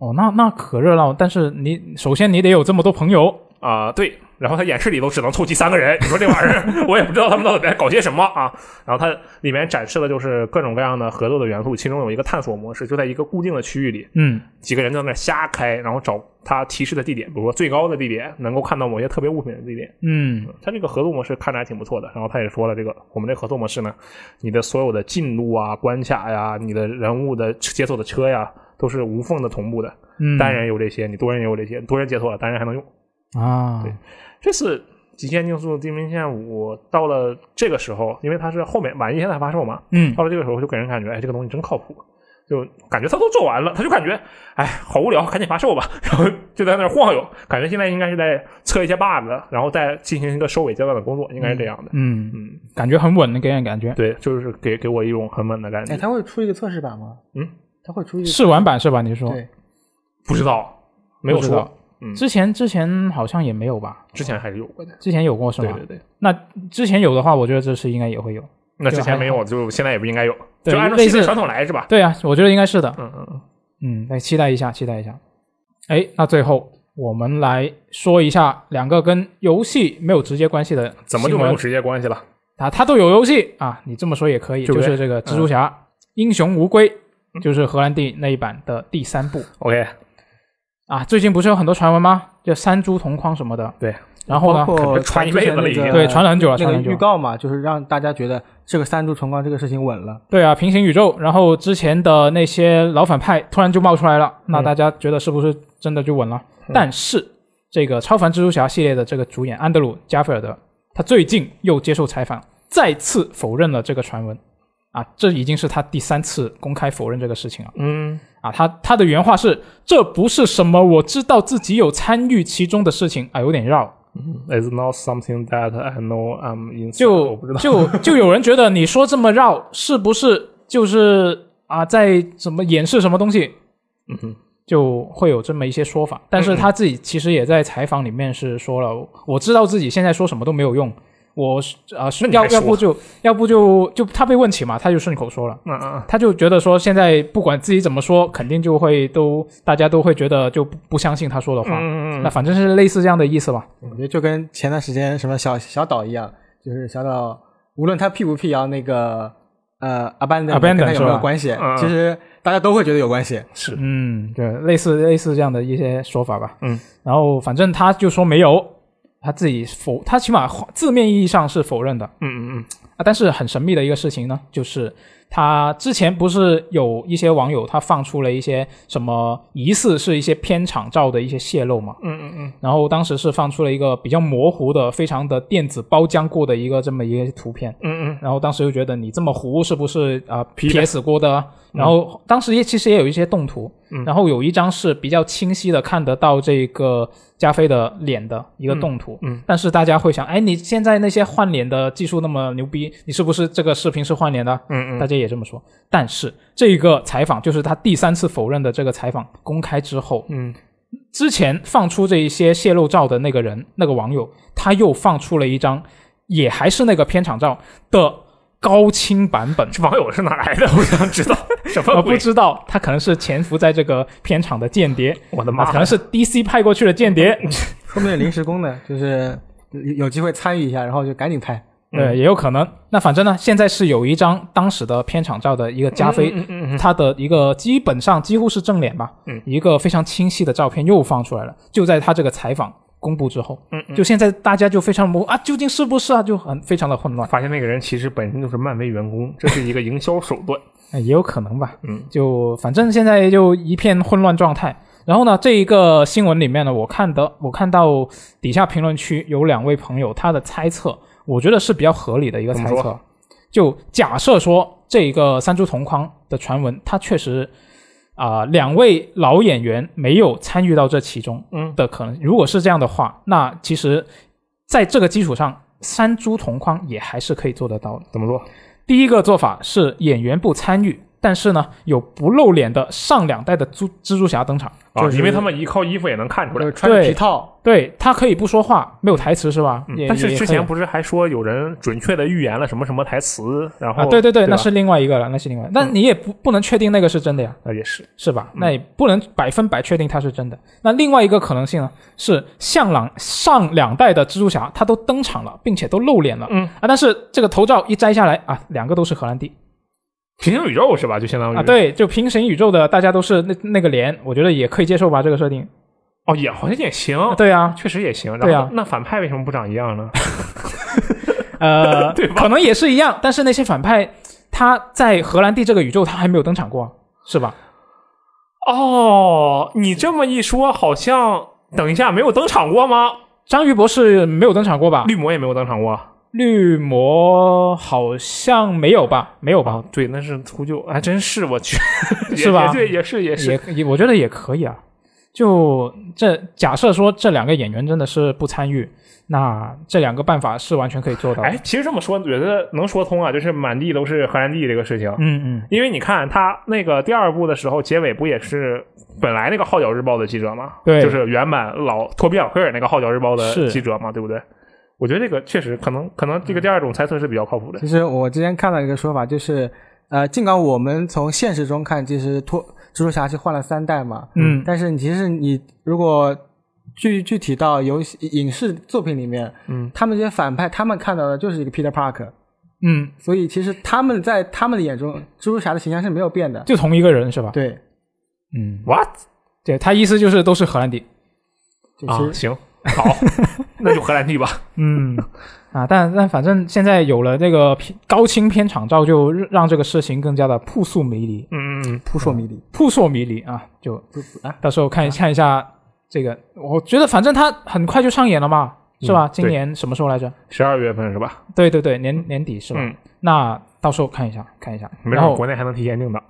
哦，那那可热闹。但是你首先你得有这么多朋友，啊、对，然后他演示里头只能凑齐三个人，你说这玩意儿，<laughs> 我也不知道他们到底在搞些什么啊。然后它里面展示的就是各种各样的合作的元素，其中有一个探索模式，就在一个固定的区域里，嗯几个人在那瞎开，然后找他提示的地点，比如说最高的地点，能够看到某些特别物品的地点。嗯他这个合作模式看着还挺不错的。然后他也说了，这个我们这合作模式呢，你的所有的进度啊、关卡呀、你的人物的解锁的车呀，都是无缝的同步的。嗯，单人有这些，你多人也有这些，多人解锁了，单人还能用。啊，对这次《极限竞速：地平线五》到了这个时候，因为它是后面晚一天才发售嘛，嗯到了这个时候就给人感觉，哎，这个东西真靠谱。就感觉他都做完了，他就感觉，哎，好无聊，赶紧发售吧。<laughs> 然后就在那儿晃悠，感觉现在应该是在测一些 bug，然后再进行一个收尾阶段的工作，应该是这样的。嗯，嗯，感觉很稳的，给人感觉对，就是给给我一种很稳的感觉。哎，他会出一个测试版吗？嗯，他会出一个试玩版是吧？你说对，不知道，没有说不知道，嗯之前之前好像也没有吧？之前还是有过的。之前有过是吗？对对对，那之前有的话，我觉得这次应该也会有。那之前没有，就现在也不应该有，对就按照类似传统来是吧？对啊，我觉得应该是的。嗯嗯嗯，嗯，来期待一下，期待一下。哎，那最后我们来说一下两个跟游戏没有直接关系的怎么就没有直接关系了？啊？它都有游戏啊，你这么说也可以，就是这个蜘蛛侠、英雄无归，就是荷兰弟那一版的第三部 OK，啊。最近不是有很多传闻吗？就三株同框什么的。对。然后呢？包括传一辈子了已经之前那个对，传了很久了，那个。预告嘛，就是让大家觉得这个三株同框这个事情稳了。对啊，平行宇宙，然后之前的那些老反派突然就冒出来了，那嗯大家觉得是不是真的就稳了？但是这个超凡蜘蛛侠系列的这个主演安德鲁·加菲尔德，他最近又接受采访，再次否认了这个传闻。啊，这已经是他第三次公开否认这个事情了。嗯啊，他他的原话是：“这不是什么我知道自己有参与其中的事情。”啊，有点绕。，It's not something that I know I'm in。就就就有人觉得你说这么绕，是不是就是啊在怎么掩饰什么东西？嗯哼，就会有这么一些说法。但是他自己其实也在采访里面是说了，我知道自己现在说什么都没有用。我是啊，是要要不就要不就就他被问起嘛，他就顺口说了。嗯嗯他就觉得说，现在不管自己怎么说，肯定就会都大家都会觉得就不不相信他说的话。嗯嗯那反正是类似这样的意思吧。我觉得就跟前段时间什么小小岛一样，就是小岛无论他辟不辟谣那个呃 abandon Abandon 跟他有没有关系，嗯其实大家都会觉得有关系。是，嗯，对，类似类似这样的一些说法吧。嗯，然后反正他就说没有，他自己否，他起码字面意义上是否认的嗯嗯嗯啊。但是很神秘的一个事情呢，就是他之前不是有一些网友他放出了一些什么疑似是一些片场照的一些泄露嘛，嗯嗯嗯然后当时是放出了一个比较模糊的、非常的电子包浆过的一个这么一个图片。嗯嗯然后当时又觉得你这么糊是不是啊、的 PS 过的啊？然后当时也其实也有一些动图，嗯然后有一张是比较清晰的看得到这个加菲的脸的一个动图。嗯嗯但是大家会想，哎，你现在那些换脸的技术那么牛逼，你是不是这个视频是换脸的？嗯嗯大家也这么说。但是这个采访就是他第三次否认的这个采访公开之后，嗯，之前放出这一些泄露照的那个人，那个网友，他又放出了一张，也还是那个片场照的高清版本。这 <laughs> 网友是哪来的？我想知道什么我不？知道，他可能是潜伏在这个片场的间谍，啊，我的妈！可能是 DC 派过去的间谍，说不定临时工的，就是有有机会参与一下，然后就赶紧拍。嗯对，也有可能。那反正呢，现在是有一张当时的片场照的一个加菲，嗯嗯嗯他的一个基本上几乎是正脸吧，嗯一个非常清晰的照片又放出来了，就在他这个采访公布之后，嗯嗯就现在大家就非常模糊啊，究竟是不是啊，就很非常的混乱，发现那个人其实本身就是漫威员工，这是一个营销手段。哎也有可能吧。嗯就反正现在就一片混乱状态。然后呢，这一个新闻里面呢，我看的我看到底下评论区有两位朋友他的猜测，我觉得是比较合理的一个猜测。就假设说这一个三株同框的传闻，它确实啊、两位老演员没有参与到这其中嗯的可能。如果是这样的话，那其实在这个基础上，三株同框也还是可以做得到的。怎么做？第一个做法是演员不参与，但是呢有不露脸的上两代的蜘蜘蛛侠登场。啊，就是因为他们一靠衣服也能看出来。就是穿着皮套，对他可以不说话，没有台词是吧？嗯但是之前不是还说有人准确的预言了什么什么台词，然后啊，对对对，吧那是另外一个了，那是另外，但你也不不能确定那个是真的呀。那也是是吧？嗯那也不能百分百确定它是真的。那另外一个可能性呢，是向朗上两代的蜘蛛侠他都登场了，并且都露脸了，嗯啊，但是这个头罩一摘下来啊，两个都是荷兰弟平行宇宙是吧？就相当于啊，对，就平行宇宙的大家都是那那个连，我觉得也可以接受吧，这个设定。哦，也好像也行，啊对啊，确实也行。对啊然后那反派为什么不长一样呢？<laughs> 呃，<laughs> 对吧可能也是一样，但是那些反派他在荷兰弟这个宇宙他还没有登场过啊，是吧？哦，你这么一说，好像等一下没有登场过吗？章鱼博士没有登场过吧？绿魔也没有登场过。绿魔好像没有吧？没有吧？哦，对，那是秃鹫，还真是我去，<laughs> 是吧对，也是也是。也也，我觉得也可以啊。就这假设说这两个演员真的是不参与，那这两个办法是完全可以做到的。哎，其实这么说，我觉得能说通啊，就是满地都是荷兰弟这个事情。嗯嗯，因为你看他那个第二部的时候，结尾不也是本来那个《号角日报》的记者嘛？对就是原版老托比尔科尔那个《号角日报》的记者嘛，对不对？我觉得这个确实可能，可能这个第二种猜测是比较靠谱的。其实我之前看到一个说法，就是呃，尽管我们从现实中看，其实托蜘蛛侠是换了三代嘛，嗯但是你其实你如果具具体到游戏影视作品里面，嗯，他们这些反派，他们看到的就是一个 Peter Parker，嗯，所以其实他们在他们的眼中，蜘蛛侠的形象是没有变的。就同一个人是吧？对，嗯，What 对他意思就是都是荷兰弟。啊？行，好，<laughs> 那就荷兰弟吧。<laughs> 嗯啊，但但反正现在有了这个片高清片场照，就让这个事情更加的扑朔迷离，嗯嗯嗯，扑朔迷离。扑朔迷离啊！就啊，到时候看看一下这个，我觉得反正它很快就上演了嘛，是吧？嗯今年什么时候来着？十二月份是吧？对对对，年年底是吧？嗯，那到时候看一下看一下，没事，然后国内还能提前订档。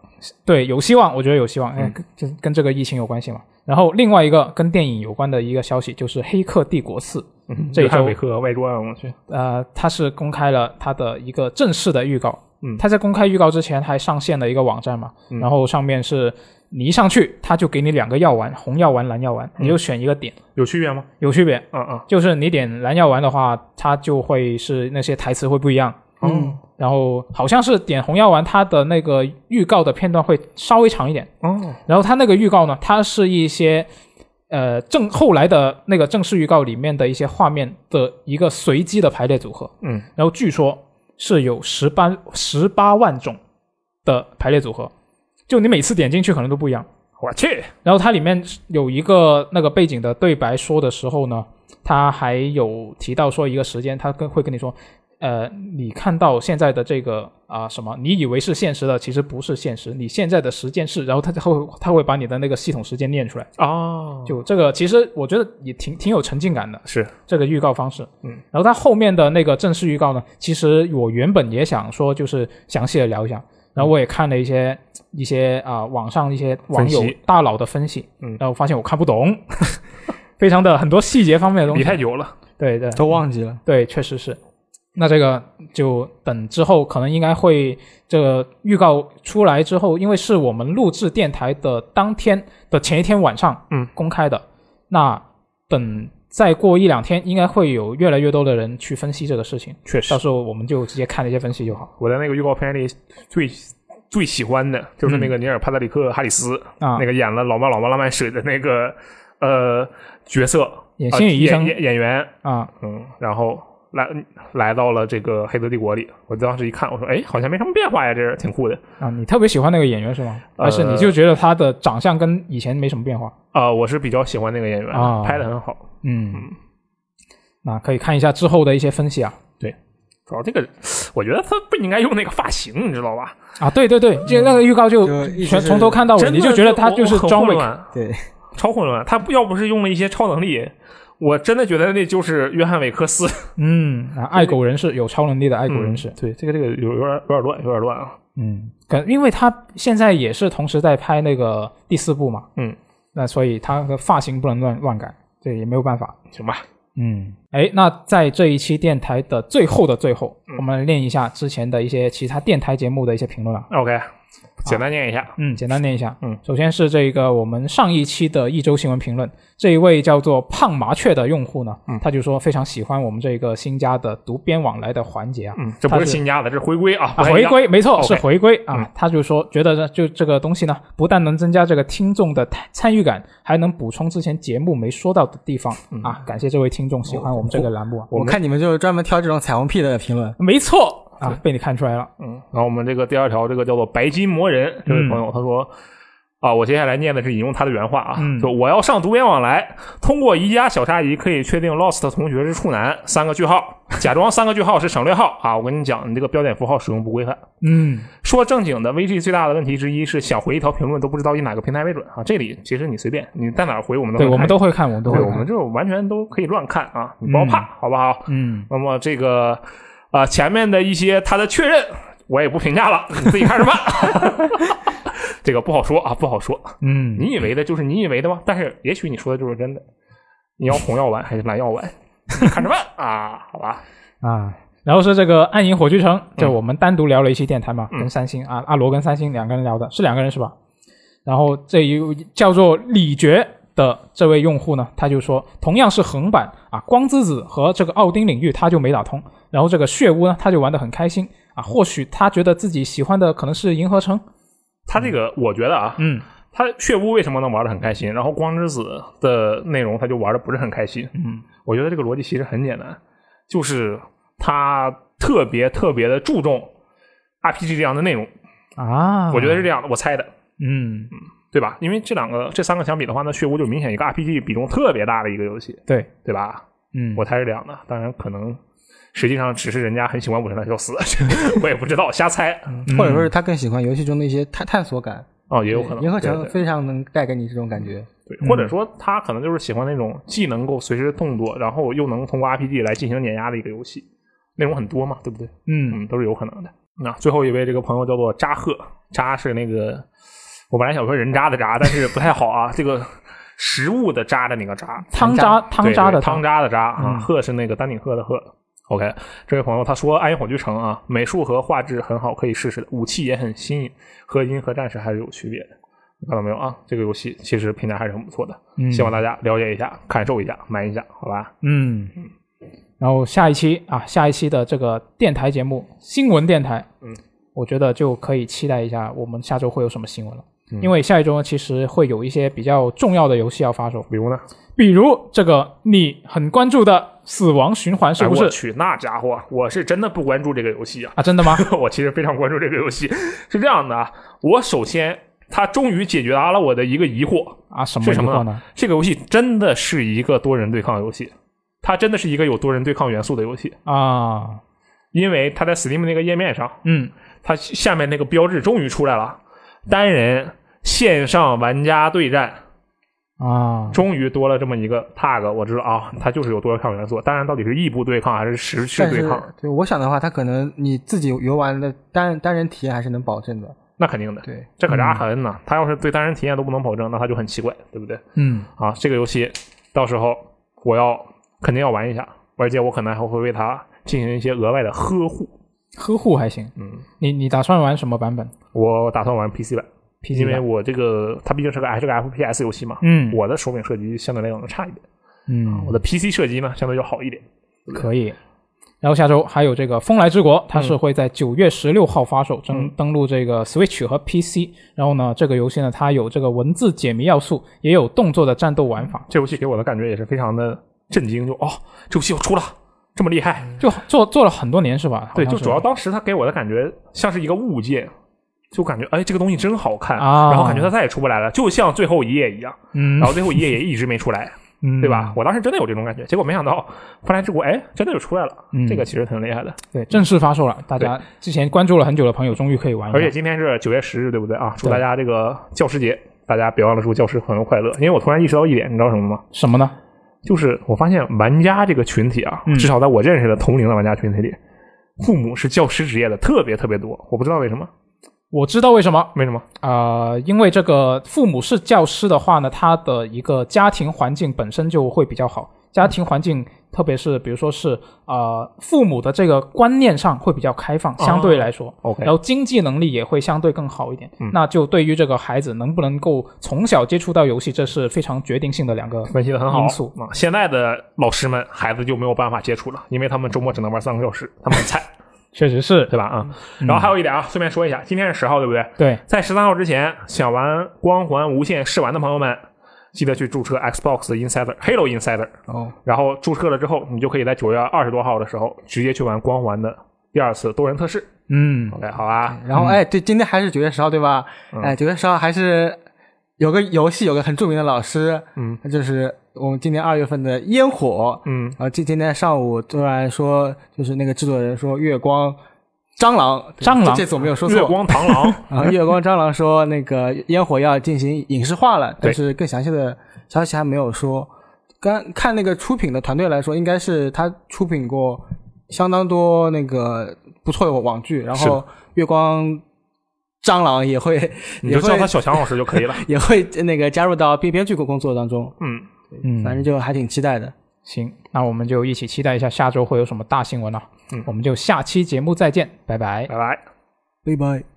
对有希望，我觉得有希望，哎嗯，跟跟这个疫情有关系嘛。然后另外一个跟电影有关的一个消息就是《黑客帝国四》，嗯，这一周约翰韦克外传，我去。呃，他是公开了他的一个正式的预告。嗯他在公开预告之前还上线了一个网站嘛，嗯然后上面是你一上去，他就给你两个药丸，红药丸、蓝药丸，嗯你就选一个点，有区别吗？有区别。嗯嗯。就是你点蓝药丸的话，它就会是那些台词会不一样。嗯，然后好像是点红药丸，它的那个预告的片段会稍微长一点。哦，然后它那个预告呢，它是一些呃正后来的那个正式预告里面的一些画面的一个随机的排列组合。嗯，然后据说是有十八十八万种的排列组合，就你每次点进去可能都不一样。我去，然后它里面有一个那个背景的对白说的时候呢，它还有提到说一个时间，它跟会跟你说，呃，你看到现在的这个啊、什么，你以为是现实的，其实不是现实，你现在的时间是，然后他他会他会把你的那个系统时间念出来，哦，就这个其实我觉得也挺挺有沉浸感的是，这个预告方式，嗯，然后它后面的那个正式预告呢，其实我原本也想说就是详细的聊一下。然后我也看了一些一些啊、网上一些网友大佬的分析，嗯然后发现我看不懂，<laughs> 非常的很多细节方面的东西，你。太久了。对对都忘记了。对，确实是。那这个就等之后，可能应该会这个预告出来之后，因为是我们录制电台的当天的前一天晚上，嗯，公开的。那等再过一两天，应该会有越来越多的人去分析这个事情。确实到，时候我们就直接看那些分析就好我在那个预告片里最最喜欢的就是那个尼尔·帕特里克·哈里斯，啊。那个演了《老妈老妈浪漫史》的那个呃角色，呃演心理医生演演演员，啊，嗯，然后来来到了这个黑泽帝国里。我当时一看，我说，哎，好像没什么变化呀，这挺酷的。啊，你特别喜欢那个演员是吗？呃还是你就觉得他的长相跟以前没什么变化？啊、我是比较喜欢那个演员，啊拍的很好。嗯，那可以看一下之后的一些分析啊。对主要这个，我觉得他不应该用那个发型，你知道吧？啊，对对对，就那个预告就全从头看到尾，你就觉得他就是我很混。乱，对，超混乱。他不要不是用了一些超能力，我真的觉得那就是约翰韦克斯。嗯，啊，<laughs> 爱狗人士有超能力的爱狗人士，嗯对，这个这个有有点有点乱，有点乱啊。嗯，可因为他现在也是同时在拍那个第四部嘛，嗯，那所以他的发型不能乱乱改，这也没有办法。行吧，嗯，哎，那在这一期电台的最后的最后，嗯我们来念一下之前的一些其他电台节目的一些评论啊。OK，简单念一下。嗯，简单念一下。嗯，首先是这个我们上一期的一周新闻评论，这一位叫做胖麻雀的用户呢，嗯他就说非常喜欢我们这个新加的读编往来的环节啊。嗯，这不是是新加的，这是回归啊。回归没错是回归啊嗯，他就说觉得呢，就这个东西呢，不但能增加这个听众的参参与感，还能补充之前节目没说到的地方啊。感谢这位听众喜欢我们这个栏目啊，我看你们就是专门挑这种彩虹屁的评论。没错啊，被你看出来了。嗯，然后我们这个第二条，这个叫做白金魔人这位朋友，他说。啊，我接下来念的是引用他的原话啊，嗯就我要上读研往来，通过宜家小鲨鱼可以确定 Lost 同学是处男，三个句号，<laughs> 假装三个句号是省略号啊，我跟你讲，你这个标点符号使用不规范。嗯说正经的，VG 最大的问题之一是想回一条评论都不知道以哪个平台为准啊，这里其实你随便，你在哪儿回我们都对，我们都会看，我们都会对，我们就完全都可以乱看啊，你不要怕，好不好？嗯那么这个啊、前面的一些他的确认，我也不评价了，你自己看着办。<laughs> 这个不好说啊，不好说。嗯，你以为的就是你以为的吗？但是也许你说的就是真的。你要红药丸还是蓝药丸？你看着办啊，好吧？啊。然后是这个暗影火炬城，就我们单独聊了一期电台嘛，嗯跟三星啊，阿罗跟三星两个人聊的，是两个人是吧？然后这一叫做李觉的这位用户呢，他就说，同样是横版啊，光之子和这个奥丁领域他就没打通，然后这个血屋呢，他就玩的很开心啊，或许他觉得自己喜欢的可能是银河城，他这个我觉得啊，嗯。他血屋为什么能玩的很开心，然后光之子的内容他就玩的不是很开心？嗯。我觉得这个逻辑其实很简单，就是他特别特别的注重 RPG 这样的内容，啊，我觉得是这样的，我猜的。嗯对吧？因为这两个这三个相比的话，那血污就明显一个 RPG 比重特别大的一个游戏，对，对吧？嗯我猜是这样的，当然可能实际上只是人家很喜欢武神的要死，<laughs> 我也不知道，瞎猜或者说是他更喜欢游戏中的一些探探索感。哦，也有可能。银河城非常能带给你这种感觉。对，或者说他可能就是喜欢那种既能够随时动作，然后又能通过 RPG 来进行碾压的一个游戏，内容很多嘛，对不对？嗯嗯，都是有可能的。那最后一位这个朋友叫做扎赫，扎是那个我本来想说人渣的渣，但是不太好啊，这个食物的渣的那个渣，汤渣汤渣的汤渣的渣啊，嗯鹤是那个丹顶鹤的鹤。OK，这位朋友他说《暗影火炬城》啊，美术和画质很好，可以试试的，武器也很新颖，和银河战士还是有区别的。看到没有啊？这个游戏其实评价还是很不错的，嗯希望大家了解一下、感受一下、买一下，好吧？嗯，然后下一期啊，下一期的这个电台节目新闻电台，嗯，我觉得就可以期待一下我们下周会有什么新闻了。嗯因为下一周呢，其实会有一些比较重要的游戏要发售，比如呢？比如这个你很关注的《死亡循环》，是不是？哎我去，那家伙，我是真的不关注这个游戏啊！啊，真的吗？<laughs> 我其实非常关注这个游戏。<laughs> 是这样的啊，我首先它终于解决了我的一个疑惑，啊，什么是什么疑惑呢？这个游戏真的是一个多人对抗游戏，它真的是一个有多人对抗元素的游戏，啊，因为它在 Steam 那个页面上，嗯，它下面那个标志终于出来了，单人线上玩家对战，啊，终于多了这么一个 tag，我知道啊，它就是有多人抗元素。当然，到底是异步对抗还是实时对抗，对我想的话，它可能你自己游玩的单单人体验还是能保证的。那肯定的。对，这可是阿海恩呢，他要是对单人体验都不能保证，那他就很奇怪，对不对？嗯啊，这个游戏到时候我要肯定要玩一下，而且我可能还会为它进行一些额外的呵护。呵护还行。嗯，你你打算玩什么版本？我打算玩 PC 版，？PC 因为我这个它毕竟是个还是个 FPS 游戏嘛，嗯。我的手柄射击相对来讲就差一点，嗯。我的 PC 射击呢相对就好一点。可以。然后下周还有这个《风来之国》，它是会在九月十六号发售，登嗯。登录这个 Switch 和 PC。然后呢，这个游戏呢，它有这个文字解谜要素，也有动作的战斗玩法，这游戏给我的感觉也是非常的震惊，就哦，这游戏要出了，这么厉害。就做做了很多年是吧？对，就主要当时他给我的感觉像是一个物件，就感觉哎，这个东西真好看，啊然后感觉它再也出不来了，就像最后一页一样。嗯，然后最后一页也一直没出来，嗯对吧？？我当时真的有这种感觉，结果没想到《风来之国》哎，真的就出来了，嗯这个其实挺厉害的。对，正式发售了，大家之前关注了很久的朋友终于可以玩。而且今天是九月十日，对不对啊？祝大家这个教师节，大家别忘了祝教师朋友快乐。因为我突然意识到一点，你知道什么吗？什么呢？就是我发现玩家这个群体啊，嗯至少在我认识的同龄的玩家群体里，父母是教师职业的特别特别多，我不知道为什么，我知道为什么。为什么？啊，因为这个父母是教师的话呢，他的一个家庭环境本身就会比较好，家庭环境，特别是比如说是呃父母的这个观念上会比较开放，相对来说。OK，然后经济能力也会相对更好一点，嗯那就对于这个孩子能不能够从小接触到游戏，这是非常决定性的两个分析的很好因素。啊！现在的老师们，孩子就没有办法接触了，因为他们周末只能玩三个小时，他们很菜，<laughs> 确实是对吧？啊，然后还有一点啊，顺便说一下，今天是十号，对不对？对，在十三号之前想玩《光环无限》试玩的朋友们，记得去注册 Xbox Insider Halo Insider，哦，然后注册了之后，你就可以在九月二十多号的时候直接去玩光环的第二次多人测试。嗯，OK，好吧？然后哎，对，今天还是九月十号对吧？嗯哎，九月十号还是有个游戏，有个很著名的老师，嗯，那就是我们今年二月份的烟火。嗯，然后今今天上午突然说，就是那个制作人说月光蟑螂，蟑螂这这次我没有说错。月光螳螂，<laughs> 啊，月光蟑螂说那个烟火要进行影视化了，但是更详细的消息还没有说。刚看那个出品的团队来说，应该是他出品过相当多那个不错的网剧，然后月光蟑螂也会你也会就叫他小强老师就可以了。<laughs> 也会那个加入到编编剧工作当中，嗯，嗯，反正就还挺期待的。行，那我们就一起期待一下下周会有什么大新闻了。嗯我们就下期节目再见，拜拜。拜拜。拜拜。